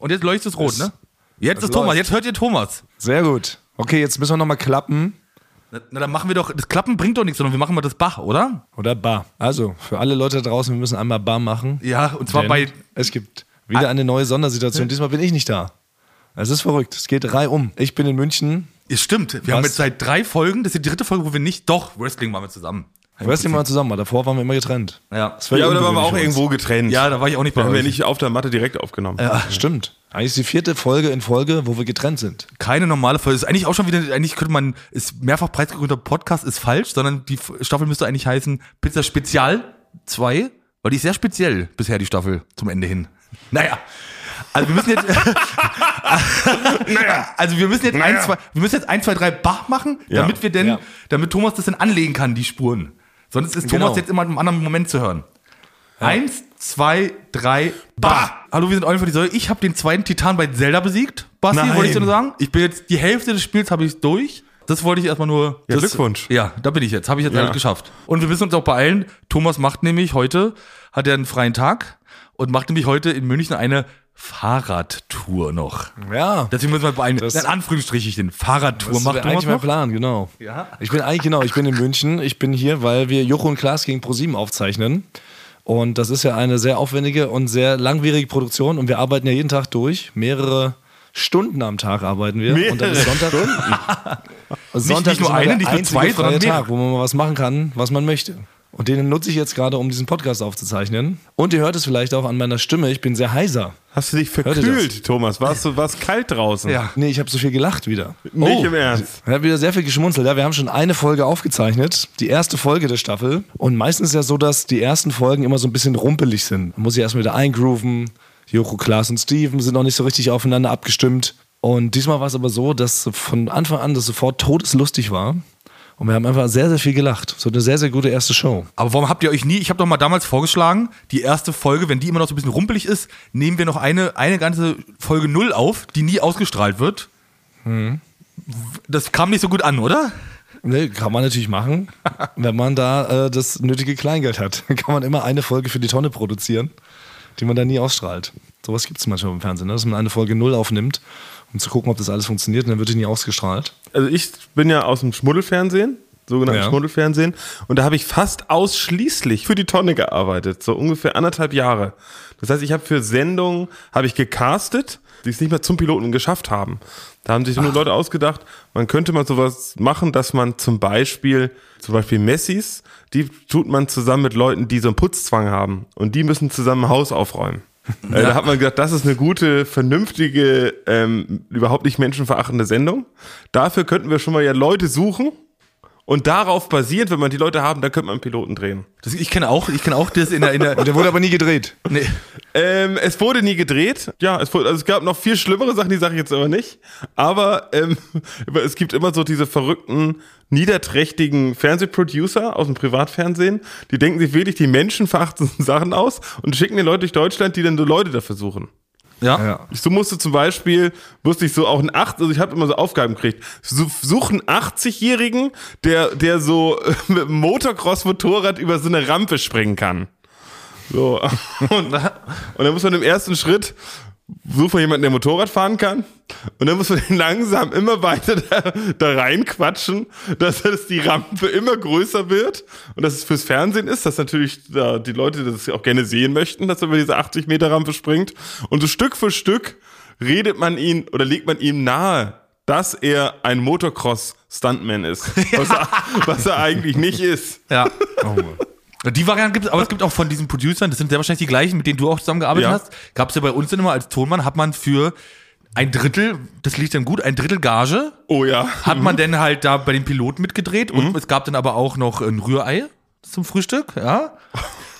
Und jetzt leuchtet es rot, ne? Jetzt ist Thomas, läuft. jetzt hört ihr Thomas. Sehr gut. Okay, jetzt müssen wir nochmal klappen. Na, na, dann machen wir doch, das Klappen bringt doch nichts, sondern wir machen mal das Bach, oder? Oder Bar. Also, für alle Leute da draußen, wir müssen einmal Bar machen. Ja, und zwar bei, Es gibt wieder eine neue Sondersituation. Diesmal bin ich nicht da. Es ist verrückt. Es geht reihum. Ich bin in München. es stimmt, wir haben Was? jetzt seit drei Folgen, das ist die dritte Folge, wo wir nicht, doch, Wrestling machen wir zusammen. Wrestling mal zusammen. Davor waren wir immer getrennt. Ja. Das war Ja, aber da waren wir auch irgendwo getrennt. Ja, da war ich auch nicht bei Da haben wir nicht auf der Matte direkt aufgenommen. Ja, stimmt. Eigentlich ist die vierte Folge in Folge, wo wir getrennt sind. Keine normale Folge. Ist eigentlich auch schon wieder, eigentlich könnte man, ist mehrfach preisgekrönter Podcast ist falsch, sondern die Staffel müsste eigentlich heißen Pizza Spezial 2, weil die ist sehr speziell bisher, die Staffel, zum Ende hin. Naja. Also wir müssen jetzt, naja. also wir müssen jetzt Naja. ein, zwei, wir müssen jetzt ein, zwei, drei Bach machen, Ja. damit wir denn, Ja. damit Thomas das dann anlegen kann, die Spuren. Sonst ist Genau. Thomas jetzt immer in einem anderen Moment zu hören. Eins, zwei, drei, bah! Hallo, wir sind Eulen für die Säule. Ich habe den zweiten Titan bei Zelda besiegt. Basti, Nein. wollte ich dir nur sagen. Ich bin jetzt, die Hälfte des Spiels habe ich durch. Das wollte ich erstmal nur. Ja, Glückwunsch. Ja, da bin ich jetzt. Habe ich jetzt Ja. alles geschafft. Und wir müssen uns auch beeilen. Thomas macht nämlich heute, hat er einen freien Tag und macht nämlich heute in München eine Fahrradtour noch. Ja. Deswegen müssen wir beeilen. Das- in Anführungsstrichen Fahrradtour Das macht wäre Thomas eigentlich mein. Plan, genau. Ja. Ich bin eigentlich, genau, ich bin in München. Ich bin hier, weil wir Joko und Klaas gegen ProSieben aufzeichnen. Und das ist ja eine sehr aufwendige und sehr langwierige Produktion. Und wir arbeiten ja jeden Tag durch. Mehrere Stunden am Tag arbeiten wir. Und dann ist Sonntag. Sonntag nicht nur ist immer eine, nicht nur zwei, sondern mehrere. Tag, wo man mal was machen kann, was man möchte. Und den nutze ich jetzt gerade, um diesen Podcast aufzuzeichnen. Und ihr hört es vielleicht auch an meiner Stimme. Ich bin sehr heiser. Hast du dich verkühlt, Thomas? Warst du war's kalt draußen? Ja. Nee, ich habe so viel gelacht wieder. Nicht Oh. im Ernst. Ich habe wieder sehr viel geschmunzelt. Ja, wir haben schon eine Folge aufgezeichnet, die erste Folge der Staffel. Und meistens ist ja so, dass die ersten Folgen immer so ein bisschen rumpelig sind. Man muss sich erstmal wieder eingrooven. Joko, Klaas und Steven sind noch nicht so richtig aufeinander abgestimmt. Und diesmal war es aber so, dass von Anfang an das sofort todeslustig war. Und wir haben einfach sehr, sehr viel gelacht. So eine sehr, sehr gute erste Show. Aber warum habt ihr euch nie, ich habe doch mal damals vorgeschlagen, die erste Folge, wenn die immer noch so ein bisschen rumpelig ist, nehmen wir noch eine, eine ganze Folge Null auf, die nie ausgestrahlt wird. Das kam nicht so gut an, oder? Ne, kann man natürlich machen, wenn man da äh, das nötige Kleingeld hat. Dann kann man immer eine Folge für die Tonne produzieren, die man dann nie ausstrahlt. Sowas gibt es manchmal im Fernsehen, ne? dass man eine Folge null aufnimmt, um zu gucken, ob das alles funktioniert und dann wird die nie ausgestrahlt. Also ich bin ja aus dem Schmuddelfernsehen, sogenannten Ja. Schmuddelfernsehen, und da habe ich fast ausschließlich für die Tonne gearbeitet, so ungefähr anderthalb Jahre. Das heißt, ich habe für Sendungen habe ich gecastet, die es nicht mehr zum Piloten geschafft haben. Da haben sich nur Leute ausgedacht, man könnte mal sowas machen, dass man zum Beispiel, zum Beispiel Messis, die tut man zusammen mit Leuten, die so einen Putzzwang haben und die müssen zusammen ein Haus aufräumen. Äh, Da hat man gedacht, das ist eine gute, vernünftige, ähm, überhaupt nicht menschenverachtende Sendung. Dafür könnten wir schon mal ja Leute suchen und darauf basierend, wenn man die Leute haben, dann könnte man einen Piloten drehen. Das, ich kenne auch, ich kenne auch das in der, in der Der wurde aber nie gedreht. nee. Ähm, es wurde nie gedreht. Ja, es, wurde, also es gab noch viel schlimmere Sachen, die sage ich jetzt aber nicht. Aber ähm, es gibt immer so diese verrückten, niederträchtigen Fernsehproducer aus dem Privatfernsehen, die denken sich wirklich die menschenverachtendsten Sachen aus und schicken den Leute durch Deutschland, die dann so Leute dafür suchen. Ja. Ja. So musste zum Beispiel, musste ich so auch ein acht, also ich habe immer so Aufgaben gekriegt. So, such einen 80-Jährigen, der, der so mit dem Motocross-Motorrad über so eine Rampe springen kann. So. Und, und dann muss man im ersten Schritt suchen wir jemanden, der Motorrad fahren kann. Und dann muss man den langsam immer weiter da, da reinquatschen, dass das die Rampe immer größer wird. Und dass es fürs Fernsehen ist, dass natürlich da die Leute das auch gerne sehen möchten, dass er über diese 80 Meter Rampe springt. Und so Stück für Stück redet man ihn oder legt man ihm nahe, dass er ein Motocross-Stuntman ist. Was, er, was er eigentlich nicht ist. Ja. Die Variante gibt es, aber es gibt auch von diesen Producern, das sind sehr wahrscheinlich die gleichen, mit denen du auch zusammengearbeitet Ja. hast. Gab es ja bei uns dann immer als Tonmann, hat man für ein Drittel, das liegt dann gut, ein Drittel Gage, Oh ja. hat man dann halt da bei den Piloten mitgedreht und es gab dann aber auch noch ein Rührei zum Frühstück, ja.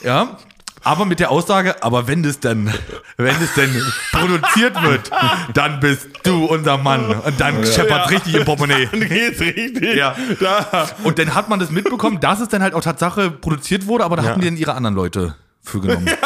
Ja. Aber mit der Aussage, aber wenn das dann, wenn das denn produziert wird, dann bist du unser Mann. Und dann scheppert Ja. richtig im Portemonnaie. Dann geht's richtig. Ja. Da. Und dann hat man das mitbekommen, dass es dann halt auch Tatsache produziert wurde, aber da hatten die dann ihre anderen Leute für genommen.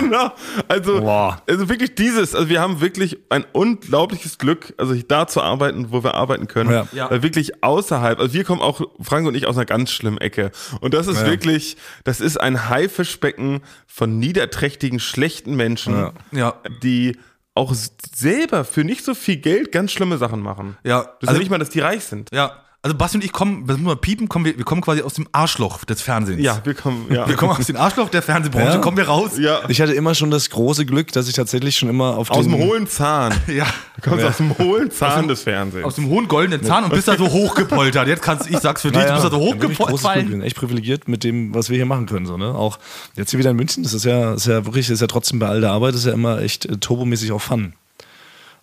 Genau. Also, Boah. also wirklich dieses, also wir haben wirklich ein unglaubliches Glück, also da zu arbeiten, wo wir arbeiten können. Ja. Ja. Weil wirklich außerhalb, also wir kommen auch, Frank und ich, aus einer ganz schlimmen Ecke. Und das ist Ja. wirklich, das ist ein Haifischbecken von niederträchtigen, schlechten Menschen, Ja. Ja. die auch selber für nicht so viel Geld ganz schlimme Sachen machen. Ja, Das ist also- ja nicht mal, dass die reich sind. Ja, also Basti und ich kommen, das muss man piepen, kommen wir, wir kommen quasi aus dem Arschloch des Fernsehens. Ja, wir kommen, ja. Wir kommen aus dem Arschloch der Fernsehbranche, Ja. kommen wir raus. ja. Ich hatte immer schon das große Glück, dass ich tatsächlich schon immer auf Aus den, dem hohlen Zahn. Ja. Du kommst aus dem hohlen Zahn des Fernsehens. Aus dem hohen goldenen Zahn und bist da so hochgepoltert. Jetzt kannst ich sag's für dich, du bist da so ja, hochgepoltert. sind echt privilegiert mit dem, was wir hier machen können. So, ne? Auch jetzt hier wieder in München, das ist ja, ist ja wirklich, das ist ja trotzdem bei all der Arbeit, das ist ja immer echt äh, turbomäßig auch Fun.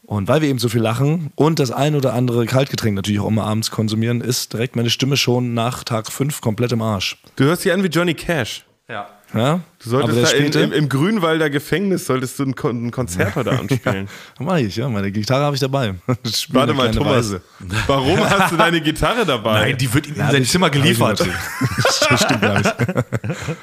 Und weil wir eben so viel lachen und das ein oder andere Kaltgetränk natürlich auch immer abends konsumieren, ist direkt meine Stimme schon nach Tag 5 komplett im Arsch. Du hörst dich an wie Johnny Cash. Ja. Ja? Du solltest da in, im, im Grünwalder Gefängnis solltest du ein, Kon ein Konzert heute anspielen. mach ich, ja, meine Gitarre habe ich dabei. Ich Warte mal, Thomas. Weise. Warum hast du deine Gitarre dabei? Nein, die wird ihm in sein Zimmer geliefert. Das stimmt gar nicht.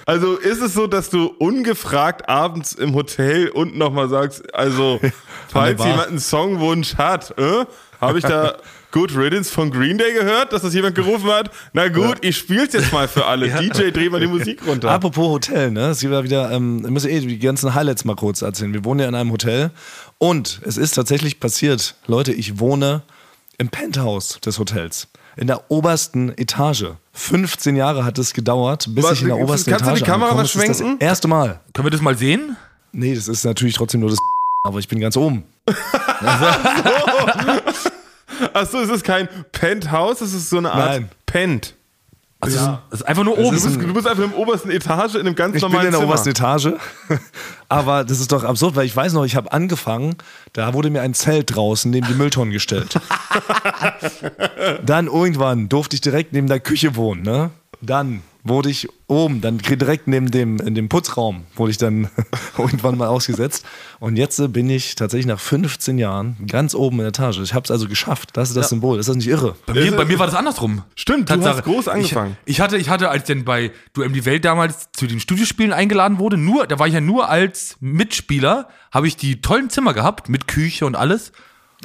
Also ist es so, dass du ungefragt abends im Hotel und nochmal sagst, also falls jemand einen Songwunsch hat, äh, habe ich da Good Riddance von Green Day gehört, dass das jemand gerufen hat? Na gut, ich spiel's jetzt mal für alle. DJ, dreh mal die Musik runter. Apropos Hotel, ne? Es gibt ja wieder, ähm, ich muss eh die ganzen Highlights mal kurz erzählen. Wir wohnen ja in einem Hotel und es ist tatsächlich passiert. Leute, ich wohne im Penthouse des Hotels. In der obersten Etage. 15 Jahre hat es gedauert, bis Was, ich in der obersten kannst du Etage die Kamera mal bin. Das schwenken? Das erste Mal. Können wir das mal sehen? Nee, das ist natürlich trotzdem nur das aber ich bin ganz oben. Achso, es ist kein Penthouse, es ist so eine Art Nein. Pent. Also Das ist einfach nur oben. Du bist, du bist einfach im obersten Etage in einem ganz Ich bin normalen in der Zimmer. obersten Etage. Aber das ist doch absurd, weil ich weiß noch, ich habe angefangen, da wurde mir ein Zelt draußen neben die Mülltonnen gestellt. Dann irgendwann durfte ich direkt neben der Küche wohnen. Ne? Dann wurde ich oben, dann direkt neben dem, in dem Putzraum, wurde ich dann irgendwann mal ausgesetzt. Und jetzt äh, bin ich tatsächlich nach 15 Jahren ganz oben in der Etage. Ich habe es also geschafft. Das ist das Symbol. Ist das nicht irre? Bei mir, bei mir war das andersrum. Stimmt, du hast groß angefangen. Ich, ich hatte, ich hatte, als denn bei Duell die Welt damals zu den Studiospielen eingeladen wurde, nur, da war ich ja nur als Mitspieler, habe ich die tollen Zimmer gehabt, mit Küche und alles.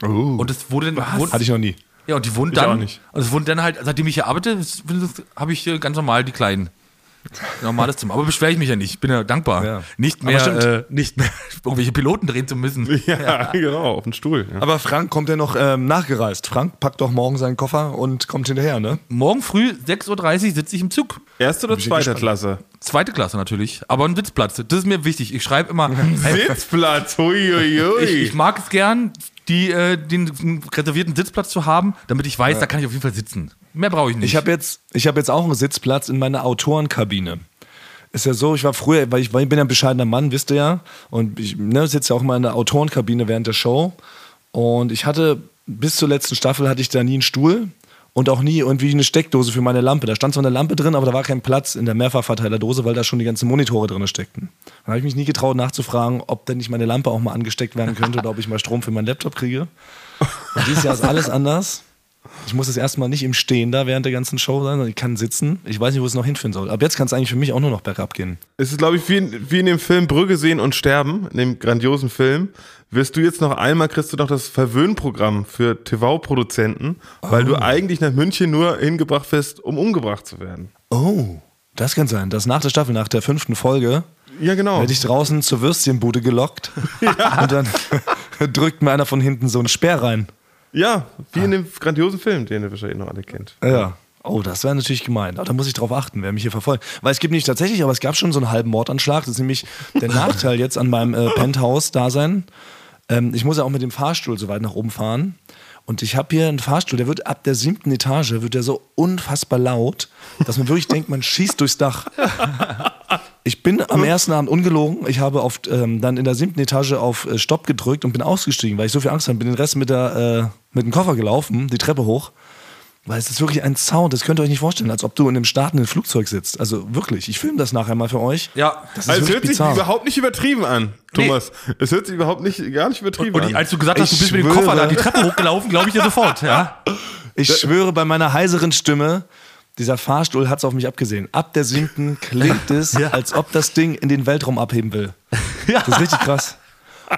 Und es wurde dann. Wurde, Hatte ich noch nie. ja, und die wurden Ich dann. auch nicht. Und es wurden dann halt, seitdem ich hier arbeite, habe ich äh, ganz normal die kleinen. Normales Zimmer. Aber beschwere ich mich ja nicht. Ich bin ja dankbar. Ja. Nicht mehr, stimmt. äh, nicht mehr irgendwelche Piloten drehen zu müssen. Ja, genau, auf den Stuhl. Ja. Aber Frank kommt ja noch ähm, nachgereist. Frank packt doch morgen seinen Koffer und kommt hinterher, ne? Morgen früh, 6.30 Uhr, sitze ich im Zug. Erste oder zweite. Klasse? Zweite Klasse natürlich, aber ein Sitzplatz. Das ist mir wichtig. Ich schreibe immer, Sitzplatz, huiuiui. ich, ich mag es gern, die, äh, den reservierten Sitzplatz zu haben, damit ich weiß, da kann ich auf jeden Fall sitzen. Mehr brauche ich nicht. Ich habe jetzt, ich hab jetzt auch einen Sitzplatz in meiner Autorenkabine. Ist ja so, ich war früher, weil ich, weil ich bin ja ein bescheidener Mann, wisst ihr ja. Und ich ne, sitze ja auch mal in der Autorenkabine während der Show. Und ich hatte, bis zur letzten Staffel hatte ich da nie einen Stuhl und auch nie irgendwie eine Steckdose für meine Lampe. Da stand zwar eine Lampe drin, aber da war kein Platz in der Mehrfachverteilerdose, weil da schon die ganzen Monitore drin steckten. Da habe ich mich nie getraut nachzufragen, ob denn nicht meine Lampe auch mal angesteckt werden könnte oder ob ich mal Strom für meinen Laptop kriege. Und dieses Jahr ist alles anders. Ich muss das erstmal nicht im Stehen da während der ganzen Show sein, sondern ich kann sitzen. Ich weiß nicht, wo es noch hinführen soll. Ab jetzt kann es eigentlich für mich auch nur noch bergab gehen. Es ist, glaube ich, wie in, wie in dem Film Brügge sehen und sterben, in dem grandiosen Film. Wirst du jetzt noch einmal, kriegst du noch das Verwöhnprogramm für TV-Produzenten, weil du eigentlich nach München nur hingebracht wirst, um umgebracht zu werden. Oh, das kann sein. Dass nach der Staffel, nach der fünften Folge, Ja, genau. werde ich draußen zur Würstchenbude gelockt und dann drückt mir einer von hinten so einen Speer rein. Ja, wie in dem grandiosen Film, den ihr wahrscheinlich noch alle kennt. Ja. Oh, das wäre natürlich gemein. Aber da muss ich drauf achten, wer mich hier verfolgt. Weil es gibt nicht tatsächlich, aber es gab schon so einen halben Mordanschlag. Das ist nämlich der Nachteil jetzt an meinem äh, Penthouse-Dasein. Ähm, ich muss ja auch mit dem Fahrstuhl so weit nach oben fahren. Und ich habe hier einen Fahrstuhl, der wird ab der siebten Etage, wird der so unfassbar laut, dass man wirklich denkt, man schießt durchs Dach. Ich bin am ersten Abend ungelogen. Ich habe auf, ähm, dann in der siebten Etage auf äh, Stopp gedrückt und bin ausgestiegen, weil ich so viel Angst hatte. Bin den Rest mit, der, äh, mit dem Koffer gelaufen, die Treppe hoch. Weil es ist wirklich ein Sound, das könnt ihr euch nicht vorstellen, als ob du in einem startenden Flugzeug sitzt. Also wirklich, ich filme das nachher mal für euch. Ja. Das ist Also es hört sich bizarr. überhaupt nicht übertrieben an, Thomas. Es hört sich überhaupt nicht, gar nicht übertrieben und an. ich, als du gesagt hast, du Ich bist mit dem schwöre. Koffer da die Treppe hochgelaufen, glaube ich dir sofort. Ja. Ich schwöre bei meiner heiseren Stimme, dieser Fahrstuhl hat es auf mich abgesehen. Ab der siebten klingt es, als ob das Ding in den Weltraum abheben will. Das ist richtig krass.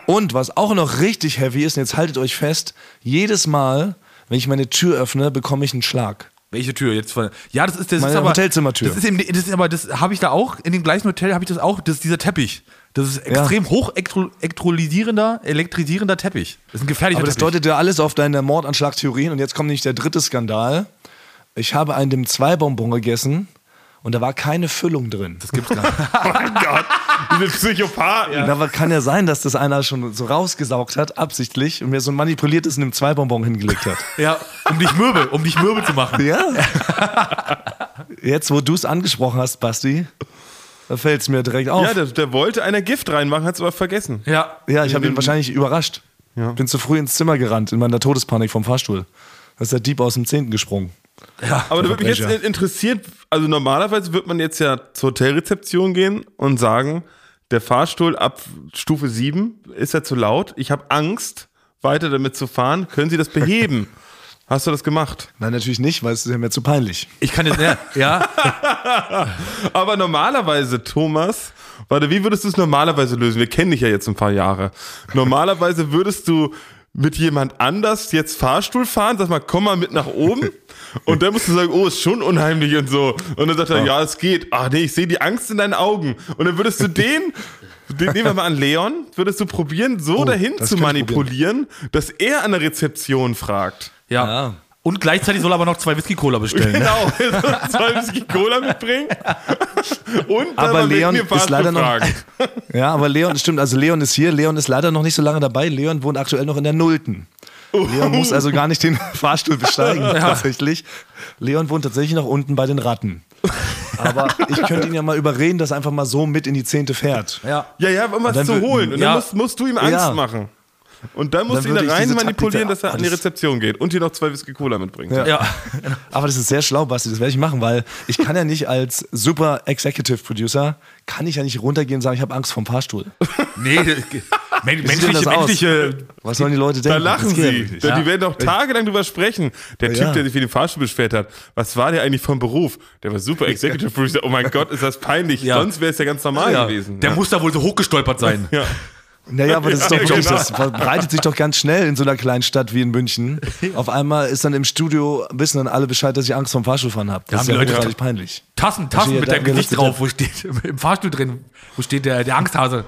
Und was auch noch richtig heavy ist, und jetzt haltet euch fest, jedes Mal, wenn ich meine Tür öffne, bekomme ich einen Schlag. Welche Tür jetzt? Von, ja, das ist das Meine ist aber Hotelzimmertür. Das ist eben, das ist aber das habe ich da auch in dem gleichen Hotel habe ich das auch. Das ist dieser Teppich. Das ist extrem hoch elektrolysierender, elektrisierender Teppich. Das ist ein gefährlicher Aber das Teppich. deutet ja alles auf deine Mordanschlag-Theorien. Und jetzt kommt nämlich der dritte Skandal. Ich habe einen dem 2 Bonbon gegessen und da war keine Füllung drin. das gibt's gar nicht. Oh mein Gott, diese Psychopathen. Da war- kann ja sein, dass das einer schon so rausgesaugt hat, absichtlich, und mir so ein manipuliertes in einem 2 Bonbon hingelegt hat. ja, um dich mürbe, um dich mürbe zu machen. Ja. Jetzt, wo du es angesprochen hast, Basti, da fällt es mir direkt auf. Ja, der, der wollte einer Gift reinmachen, hat es aber vergessen. Ja. Ja, ich habe ihn wahrscheinlich überrascht. Ja. Bin zu früh ins Zimmer gerannt in meiner Todespanik vom Fahrstuhl. Da ist der Dieb aus dem Zehnten gesprungen. Ja. Aber da würde mich jetzt interessieren, also normalerweise wird man jetzt ja zur Hotelrezeption gehen und sagen, der Fahrstuhl ab Stufe 7 ist ja zu laut, ich habe Angst, weiter damit zu fahren, können Sie das beheben? Hast du das gemacht? Nein, natürlich nicht, weil es ist ja mir zu peinlich. Ich kann jetzt, ja, ja, Aber normalerweise, Thomas, warte, wie würdest du es normalerweise lösen? Wir kennen dich ja jetzt ein paar Jahre. Normalerweise würdest du mit jemand anders jetzt Fahrstuhl fahren, sag mal, komm mal mit nach oben. Und dann musst du sagen, oh, ist schon unheimlich und so. Und dann sagt er, ja, es geht. Ach nee, ich sehe die Angst in deinen Augen. Und dann würdest du den, den nehmen wir mal an Leon, würdest du probieren, so dahin das zu manipulieren, dass er an der Rezeption fragt. ja. Ja. Und gleichzeitig soll er aber noch zwei Whisky-Cola bestellen. Ne? Genau, soll Whisky Cola mitbringen und Aber Leon mir ist leider noch- fragen. Ja, aber Leon, stimmt, also Leon ist hier. Leon ist leider noch nicht so lange dabei. Leon wohnt aktuell noch in der Nullten. Leon muss also gar nicht den Fahrstuhl besteigen, tatsächlich. Leon wohnt tatsächlich noch unten bei den Ratten. Aber ich könnte ihn ja mal überreden, dass er einfach mal so mit in die Zehnte fährt. Ja. Ja, ja, um was zu holen. Und ja. dann musst, musst du ihm Angst Ja. machen. Und dann musst Dann du ihn da rein Taktik manipulieren, da- dass er an die Rezeption geht und dir noch zwei Whisky Cola mitbringt. Ja. Ja. Aber das ist sehr schlau, Basti, das werde ich machen, weil ich kann ja nicht als super Executive Producer, kann ich ja nicht runtergehen und sagen, ich habe Angst vom Fahrstuhl. Nee, men- menschliche, menschliche, Was sollen die Leute denken? Da lachen ja sie. Da- Die werden doch tagelang drüber sprechen. Der Ja, Typ, ja. der sich für den Fahrstuhl beschwert hat, was war der eigentlich vom Beruf? Der war super Executive Producer. Oh mein Gott, ist das peinlich. Ja. Sonst wäre es ja ganz normal ja. gewesen. Der ja. muss da wohl so hochgestolpert sein. ja. Naja, aber das ist doch Ja, wirklich, genau. das verbreitet sich doch ganz schnell in so einer kleinen Stadt wie in München. Auf einmal ist dann im Studio, wissen dann alle Bescheid, dass ich Angst vom Fahrstuhlfahren habe. Das haben ist die ja Leute- peinlich. Tassen, Tassen mit da- deinem Gesicht da- drauf, wo steht, im Fahrstuhl drin, wo steht der, der Angsthase.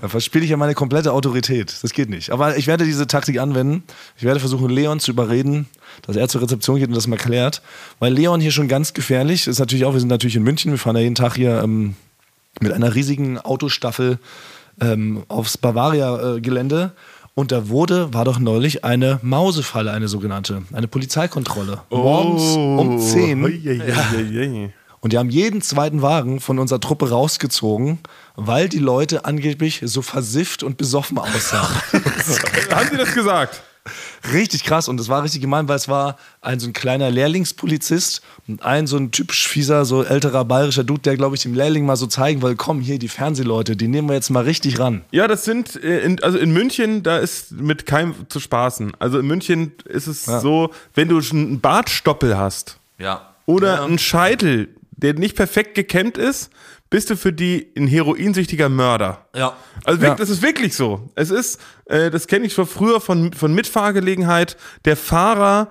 Da verspiele ich ja meine komplette Autorität. Das geht nicht. Aber ich werde diese Taktik anwenden. Ich werde versuchen, Leon zu überreden, dass er zur Rezeption geht und das mal klärt. Weil Leon hier schon ganz gefährlich ist natürlich auch, wir sind natürlich in München, wir fahren ja jeden Tag hier ähm, mit einer riesigen Autostaffel ähm, aufs Bavaria-Gelände. Und da wurde, war doch neulich eine Mausefalle, eine sogenannte, eine Polizeikontrolle. Morgens Oh. um 10. Ui, ui, ui, ui. Und die haben jeden zweiten Wagen von unserer Truppe rausgezogen, weil die Leute angeblich so versifft und besoffen aussahen. Haben Sie das gesagt? Richtig krass. Und das war richtig gemein, weil es war ein so ein kleiner Lehrlingspolizist und ein so ein typisch fieser, so älterer bayerischer Dude, der, glaube ich, dem Lehrling mal so zeigen will, komm, hier, die Fernsehleute, die nehmen wir jetzt mal richtig ran. Ja, das sind, äh, in, also in München, da ist mit keinem zu spaßen. Also in München ist es so, wenn du schon einen Bartstoppel hast Ja. oder einen Scheitel, der nicht perfekt gekämmt ist, bist du für die ein heroinsüchtiger Mörder. Ja. Also Ja. das ist wirklich so. Es ist, äh, das kenne ich von früher von, von Mitfahrgelegenheit. Der Fahrer,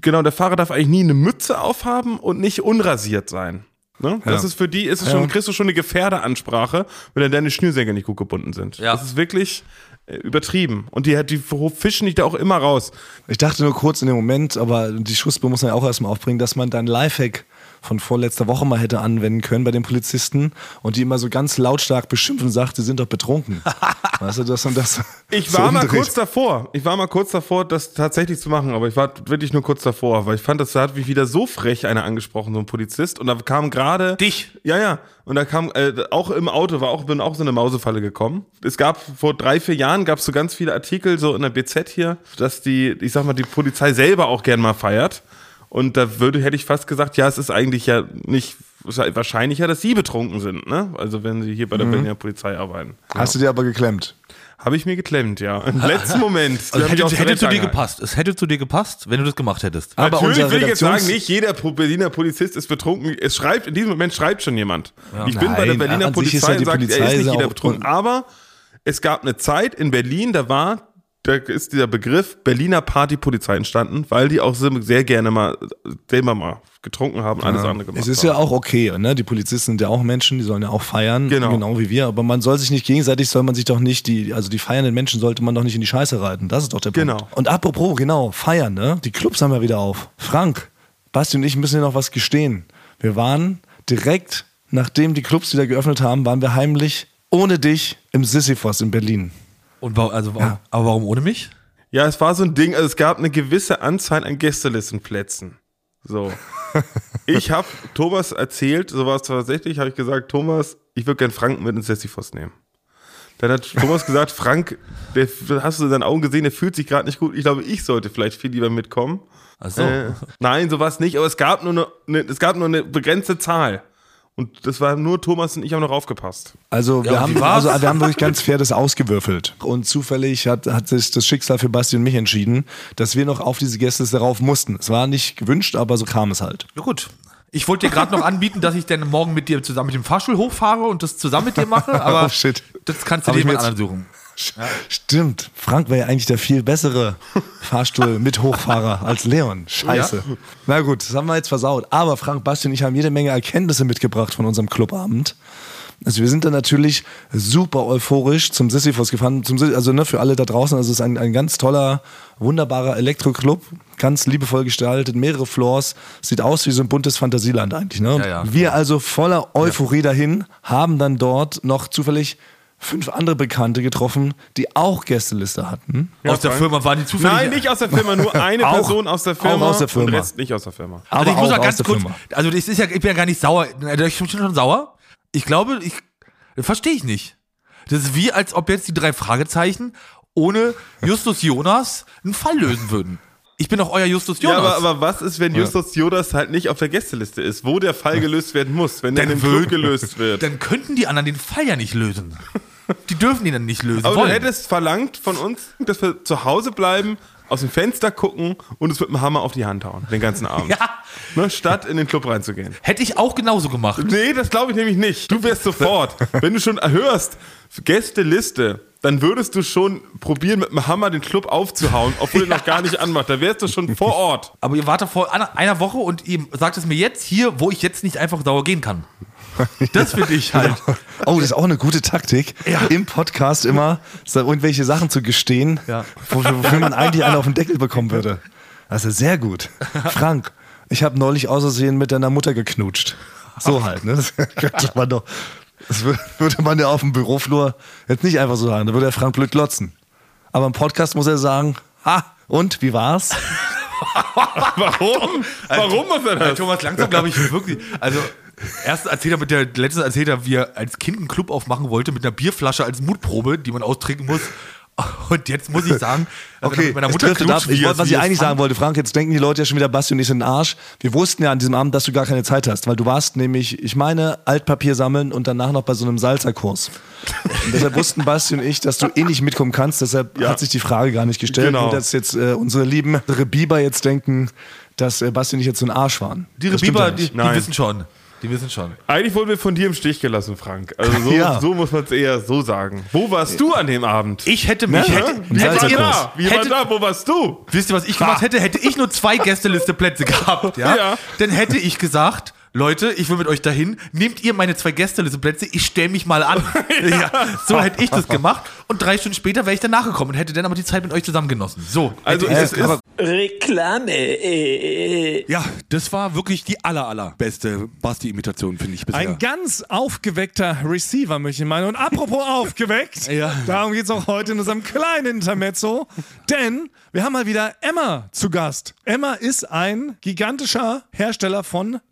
genau, der Fahrer darf eigentlich nie eine Mütze aufhaben und nicht unrasiert sein. Ne? Das Ja. ist für die, ist es schon, kriegst du schon eine Gefährderansprache, wenn dann deine Schnürsenkel nicht gut gebunden sind. Ja. Das ist wirklich äh, übertrieben. Und die, die fischen dich da auch immer raus. Ich dachte nur kurz in dem Moment, aber die Schussbe muss man ja auch erstmal aufbringen, dass man dann Lifehack von vorletzter Woche mal hätte anwenden können bei den Polizisten und die immer so ganz lautstark beschimpfen und sagt, sie sind doch betrunken. weißt du, das und das. Ich so war mal umdreht. kurz davor. Ich war mal kurz davor, das tatsächlich zu machen, aber ich war wirklich nur kurz davor, weil ich fand, das hat mich wieder so frech einer angesprochen, so ein Polizist. Und da kam gerade. Dich? Ja, ja. Und da kam äh, auch im Auto, war auch, bin auch so eine Mausefalle gekommen. Es gab vor drei, vier Jahren gab es so ganz viele Artikel so in der BZ hier, dass die, ich sag mal, die Polizei selber auch gern mal feiert. Und da würde, hätte ich fast gesagt, ja, es ist eigentlich ja nicht wahrscheinlicher, dass sie betrunken sind, ne? Also wenn sie hier bei der Berliner Polizei arbeiten. Hast du dir aber geklemmt. Habe ich mir geklemmt, ja. Im letzten Moment. Also hätte, hätte zu dir gepasst. Es hätte zu dir gepasst, wenn du das gemacht hättest. Aber Natürlich unser will ich jetzt sagen, nicht jeder Berliner Polizist ist betrunken. Es schreibt, in diesem Moment schreibt schon jemand. Ich bin bei der Nein, Berliner Polizei ja und sagt, Polizei er ist nicht ja jeder betrunken. Aber es gab eine Zeit in Berlin, da war da ist dieser Begriff Berliner Partypolizei entstanden, weil die auch sehr gerne mal selber mal getrunken haben, alles andere gemacht Es ist ja auch okay, ne? Die Polizisten sind ja auch Menschen, die sollen ja auch feiern, Genau. genau wie wir. Aber man soll sich nicht gegenseitig, soll man sich doch nicht die, also die feiernden Menschen sollte man doch nicht in die Scheiße reiten. Das ist doch der Punkt. Genau. Und apropos, genau, feiern, ne? Die Clubs haben ja wieder auf. Frank, Basti und ich müssen dir noch was gestehen. Wir waren direkt, nachdem die Clubs wieder geöffnet haben, waren wir heimlich ohne dich im Sisyphos in Berlin. Und warum, also, warum, aber warum ohne mich? Ja, es war so ein Ding, also es gab eine gewisse Anzahl an Gästelistenplätzen. So. Ich habe Thomas erzählt, so war es tatsächlich, habe ich gesagt, Thomas, ich würde gern Frank mit ins Sisyphos nehmen. Dann hat Thomas gesagt, Frank, der, hast du in seinen Augen gesehen, der fühlt sich gerade nicht gut. Ich glaube, ich sollte vielleicht viel lieber mitkommen. Ach so. Äh, nein, so war es nicht, aber es gab nur eine, eine, es gab nur eine begrenzte Zahl. Und das war nur Thomas und ich haben noch aufgepasst. Also wir, Ja, haben, also wir haben wirklich ganz fair das ausgewürfelt. Und zufällig hat, hat sich das Schicksal für Basti und mich entschieden, dass wir noch auf diese Gästeliste rauf mussten. Es war nicht gewünscht, aber so kam es halt. Ja, gut. Ich wollte dir gerade noch anbieten, dass ich dann morgen mit dir zusammen mit dem Fahrstuhl hochfahre und das zusammen mit dir mache, aber Oh, shit. das kannst du Hab dir jemand anderen suchen. Stimmt. Frank wäre ja eigentlich der viel bessere Fahrstuhl mit Hochfahrer als Leon. Scheiße. Na gut, das haben wir jetzt versaut. Aber Frank, Basti und ich haben jede Menge Erkenntnisse mitgebracht von unserem Clubabend. Also wir sind dann natürlich super euphorisch zum Sisyphos gefahren. Zum, also ne, für alle da draußen, also es ist ein, ein ganz toller, wunderbarer Elektroclub. Ganz liebevoll gestaltet, mehrere Floors. Sieht aus wie so ein buntes Fantasieland eigentlich. Ne? Ja, ja. Wir also voller Euphorie dahin, haben dann dort noch zufällig fünf andere Bekannte getroffen, die auch Gästeliste hatten. aus der. Firma waren die zufällig. Nein, nicht aus der Firma, nur eine Auch- Person aus der Firma. auch aus der Firma. Und Rest nicht aus der Firma. Aber Also ich muss auch ganz der kurz, Firma. also das ist ja, ich bin ja gar nicht sauer. Ich bin schon sauer. Ich glaube, ich verstehe ich nicht. Das ist wie, als ob jetzt die drei Fragezeichen ohne Justus Jonas einen Fall lösen würden. Ich bin doch euer Justus Ja, Jonas. aber, aber was ist, wenn Justus Jodas halt nicht auf der Gästeliste ist, wo der Fall gelöst werden muss, wenn der in dem Club gelöst wird? Dann könnten die anderen den Fall ja nicht lösen. Die dürfen ihn dann nicht lösen Aber du wollen. hättest verlangt von uns, dass wir zu Hause bleiben, aus dem Fenster gucken und es mit dem Hammer auf die Hand hauen, den ganzen Abend. ja, Ne, statt in den Club reinzugehen. hätte ich auch genauso gemacht. Nee, das glaube ich nämlich nicht. Du wärst sofort, wenn du schon hörst, Gästeliste, dann würdest du schon probieren, mit dem Hammer den Club aufzuhauen, obwohl er noch gar nicht anmacht. Da wärst du schon vor Ort. Aber ihr wart da vor einer, einer Woche und ihr sagt es mir jetzt hier, wo ich jetzt nicht einfach sauer gehen kann. Das finde ich halt. Oh, das ist auch eine gute Taktik, im Podcast immer so irgendwelche Sachen zu gestehen, Ja. wofür, wofür man eigentlich einen auf den Deckel bekommen würde. Das ist sehr gut. Frank, ich habe neulich aus Versehen mit deiner Mutter geknutscht. So halt, ne? Das könnte man doch. Das wür- würde man ja auf dem Büroflur jetzt nicht einfach so sagen. Da würde der Frank blöd glotzen. Aber im Podcast muss er sagen, ha, und, wie war's? Warum? Warum muss er das? Thomas langsam, glaube ich, wirklich. Also, erst erzählt er mit der, letztes erzählt er, wie er als Kind einen Club aufmachen wollte mit einer Bierflasche als Mutprobe, die man austrinken muss. Und jetzt muss ich sagen, also Okay, mit meiner Mutter driftet ab. Ich wollte, was ich eigentlich sagen wollte, Frank, jetzt denken die Leute ja schon wieder, Basti und ich sind in den Arsch. Wir wussten ja an diesem Abend, dass du gar keine Zeit hast, weil du warst nämlich, ich meine, Altpapier sammeln und danach noch bei so einem Salzerkurs. Deshalb wussten Basti und ich, dass du eh nicht mitkommen kannst, deshalb Ja. hat sich die Frage gar nicht gestellt. Genau. Dass jetzt äh, unsere lieben unsere Biber jetzt denken, dass äh, Basti und ich jetzt so ein Arsch waren. Die Das stimmt Biber, ja die, die wissen schon. Die wissen schon. Eigentlich wurden wir von dir im Stich gelassen, Frank. Also so, Ja. so muss man es eher so sagen. Wo warst du an dem Abend? Ich hätte mich, Ne? hätte, Im Wie war hätte, ihr, Salzerkurs. da? Wie war hätte, da? Wo warst du? wisst ihr, was ich gemacht hätte? Hätte ich nur zwei Gästeliste-Plätze gehabt, ja? Ja. Dann hätte ich gesagt, Leute, ich will mit euch dahin, nehmt ihr meine zwei Gästeliste-Plätze, ich stelle mich mal an. ja, so hätte ich das gemacht und drei Stunden später wäre ich dann nachgekommen und hätte dann aber die Zeit mit euch zusammen genossen. So. Also ich es ist. Reklame. Äh, Ja, das war wirklich die aller, aller beste Basti-Imitation, finde ich bisher. Ein ganz aufgeweckter Receiver, möchte ich meinen. Und apropos aufgeweckt, Ja. darum geht es auch heute in unserem kleinen Intermezzo. Denn wir haben mal wieder Emma zu Gast. Emma ist ein gigantischer Hersteller von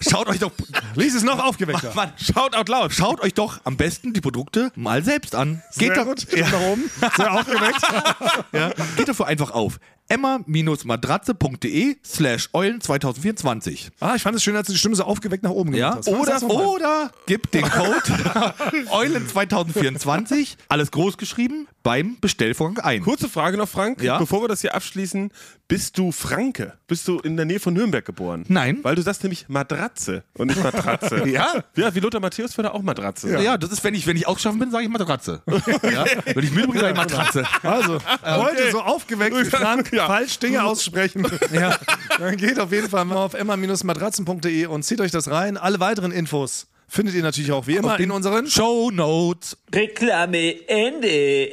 Schaut euch doch. lies es noch aufgeweckter. Mann, schaut out loud. Schaut euch doch am besten die Produkte mal selbst an. Geht Sehr doch, gut. Ja. Nach oben. Sehr aufgeweckt. ja, geht dafür einfach auf emma-matratze.de slash eulen 2024. Ah, ich fand es schön, als du die Stimme so aufgeweckt nach oben Ja, gemacht hast. oder, oder gibt den Code Eulen 2024, alles groß geschrieben, beim Bestellvorgang ein. Kurze Frage noch, Frank. Ja? Bevor wir das hier abschließen, bist du Franke? Bist du in der Nähe von Nürnberg geboren? Nein. Weil du sagst nämlich Matratze und nicht Matratze. Ja? Ja, wie Lothar Matthäus würde auch Matratze. Ja. das ist, wenn ich, wenn ich ausgeschaffen bin, sage ich Matratze. ja? Wenn ich müde bin, sage ich Matratze. Also, heute so aufgeweckt Frank Ja. falsch Dinge aussprechen. ja. Dann geht auf jeden Fall mal auf emma-matratzen.de und zieht euch das rein. Alle weiteren Infos findet ihr natürlich auch wie immer in unseren Show Notes. Reklame Ende.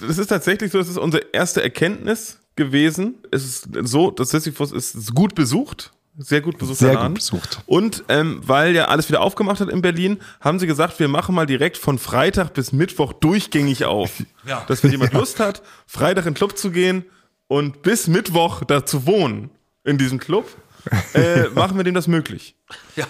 Das ist tatsächlich so, das ist unsere erste Erkenntnis gewesen. Es ist so, das Sisyphus ist gut besucht. Sehr gut besucht. Sehr gut besucht. Und ähm, weil ja alles wieder aufgemacht hat in Berlin, haben sie gesagt, wir machen mal direkt von Freitag bis Mittwoch durchgängig auf. Ja. Dass wenn jemand Lust hat, Freitag in den Club zu gehen und bis Mittwoch da zu wohnen in diesem Club, äh, machen wir dem das möglich. Ja.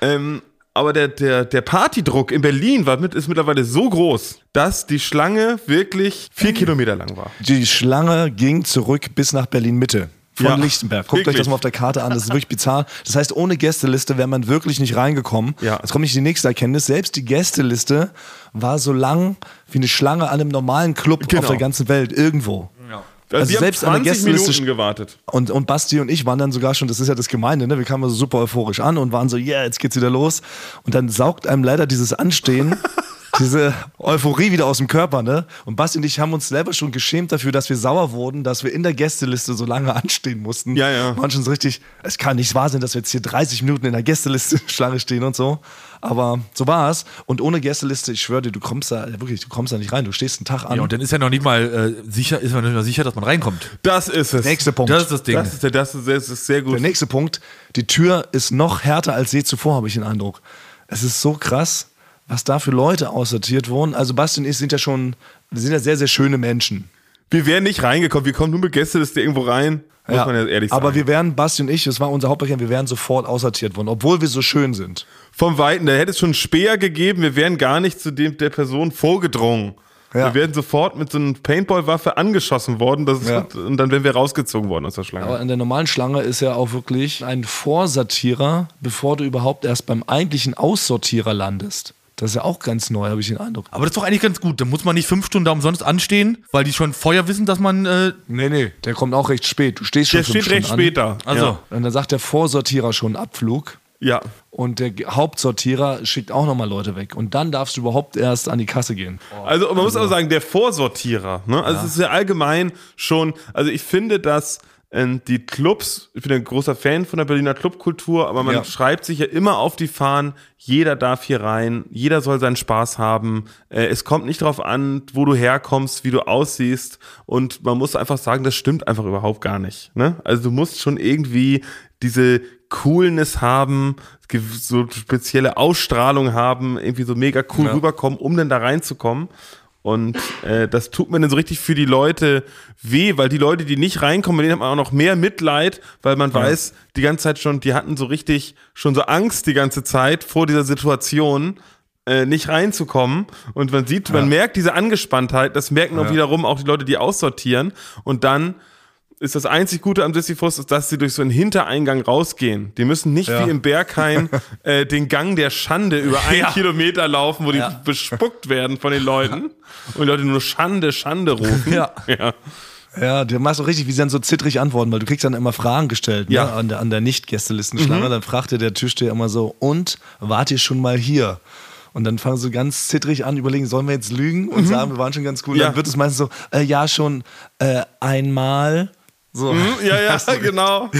Ähm, aber der, der, der Partydruck in Berlin war mit, ist mittlerweile so groß, dass die Schlange wirklich vier Kilometer lang war. Die Schlange ging zurück bis nach Berlin-Mitte. Von Ja, Lichtenberg. Guckt euch wirklich. das mal auf der Karte an, das ist wirklich bizarr. Das heißt, ohne Gästeliste wäre man wirklich nicht reingekommen. Ja. Jetzt kommt nicht die nächste Erkenntnis. Selbst die Gästeliste war so lang wie eine Schlange an einem normalen Club Genau. auf der ganzen Welt, irgendwo. Also, Also wir selbst haben an der 20 Minuten gewartet. Und, und Basti und ich waren dann sogar schon, das ist ja das Gemeinde, ne? wir kamen so super euphorisch an und waren so, yeah, jetzt geht's wieder los. Und dann saugt einem leider dieses Anstehen, diese Euphorie wieder aus dem Körper. Ne? Und Basti und ich haben uns selber schon geschämt dafür, dass wir sauer wurden, dass wir in der Gästeliste so lange anstehen mussten. Ja, ja. Schon so richtig, es kann nicht wahr sein, dass wir jetzt hier 30 Minuten in der Gästeliste Schlange stehen und so. Aber so war es. Und ohne Gästeliste, ich schwöre dir, du kommst da, wirklich, du kommst da nicht rein. Du stehst einen Tag an. Ja, und dann ist ja noch nicht mal äh, sicher, ist man nicht mal sicher, dass man reinkommt. Das ist es. Nächster Punkt. Das ist das Ding. Das ist, der- das ist, das ist sehr gut. Der nächste Punkt, die Tür ist noch härter als je zuvor, habe ich den Eindruck. Es ist so krass, was da für Leute aussortiert wurden. Also Basti und ich sind ja schon, wir sind ja sehr, sehr schöne Menschen. Wir wären nicht reingekommen. Wir kommen nur mit Gästeliste irgendwo rein. Muss man ja ehrlich sagen. Aber wir wären, Basti und ich, das war unser Hauptbereich, wir wären sofort aussortiert worden, obwohl wir so schön sind. Vom Weiten, da hätte es schon einen Speer gegeben. Wir wären gar nicht zu dem der Person vorgedrungen. Ja. Wir wären sofort mit so einer Paintball-Waffe angeschossen worden. Ja. Und dann wären wir rausgezogen worden aus der Schlange. Aber in der normalen Schlange ist ja auch wirklich ein Vorsortierer, bevor du überhaupt erst beim eigentlichen Aussortierer landest. Das ist ja auch ganz neu, habe ich den Eindruck. Aber das ist doch eigentlich ganz gut. Da muss man nicht fünf Stunden da umsonst anstehen, weil die schon vorher wissen, dass man. Äh, Nee, nee, der kommt auch recht spät. Du stehst schon der fünf steht recht Stunden später. also, Ja. An. Und dann sagt der Vorsortierer schon Abflug. ja. Und der Hauptsortierer schickt auch nochmal Leute weg. Und dann darfst du überhaupt erst an die Kasse gehen. Also man muss aber sagen, der Vorsortierer, ne? Also es ist ja allgemein schon, also ich finde, dass ähm, die Clubs, ich bin ein großer Fan von der Berliner Clubkultur, aber man Ja. schreibt sich ja immer auf die Fahnen, jeder darf hier rein, jeder soll seinen Spaß haben. Äh, es kommt nicht darauf an, wo du herkommst, wie du aussiehst. Und man muss einfach sagen, das stimmt einfach überhaupt gar nicht. Ne? Also du musst schon irgendwie diese Coolness haben, so spezielle Ausstrahlung haben, irgendwie so mega cool rüberkommen, um dann da reinzukommen. Und äh, das tut mir dann so richtig für die Leute weh, weil die Leute, die nicht reinkommen, mit denen hat man auch noch mehr Mitleid, weil man weiß, die ganze Zeit schon, die hatten so richtig schon so Angst die ganze Zeit vor dieser Situation, äh, nicht reinzukommen. Und man sieht, man merkt diese Angespanntheit, das merken auch wiederum auch die Leute, die aussortieren. Und dann ist das einzig Gute am Sisyphus, ist, dass sie durch so einen Hintereingang rausgehen. Die müssen nicht wie im Berghain äh, den Gang der Schande über einen Kilometer laufen, wo die bespuckt werden von den Leuten und die Leute nur Schande, Schande rufen. Ja. ja. Ja, du machst auch richtig, wie sie dann so zittrig antworten, weil du kriegst dann immer Fragen gestellt ne, Ja. an der, an der Nicht-Gästelistenschlange. Dann fragte der Türsteher immer so, und wart ihr schon mal hier? Und dann fangen sie ganz zittrig an, überlegen, sollen wir jetzt lügen und sagen, wir waren schon ganz cool. Ja. Dann wird es meistens so, äh, ja, schon äh, einmal. So, Ja, ja, genau.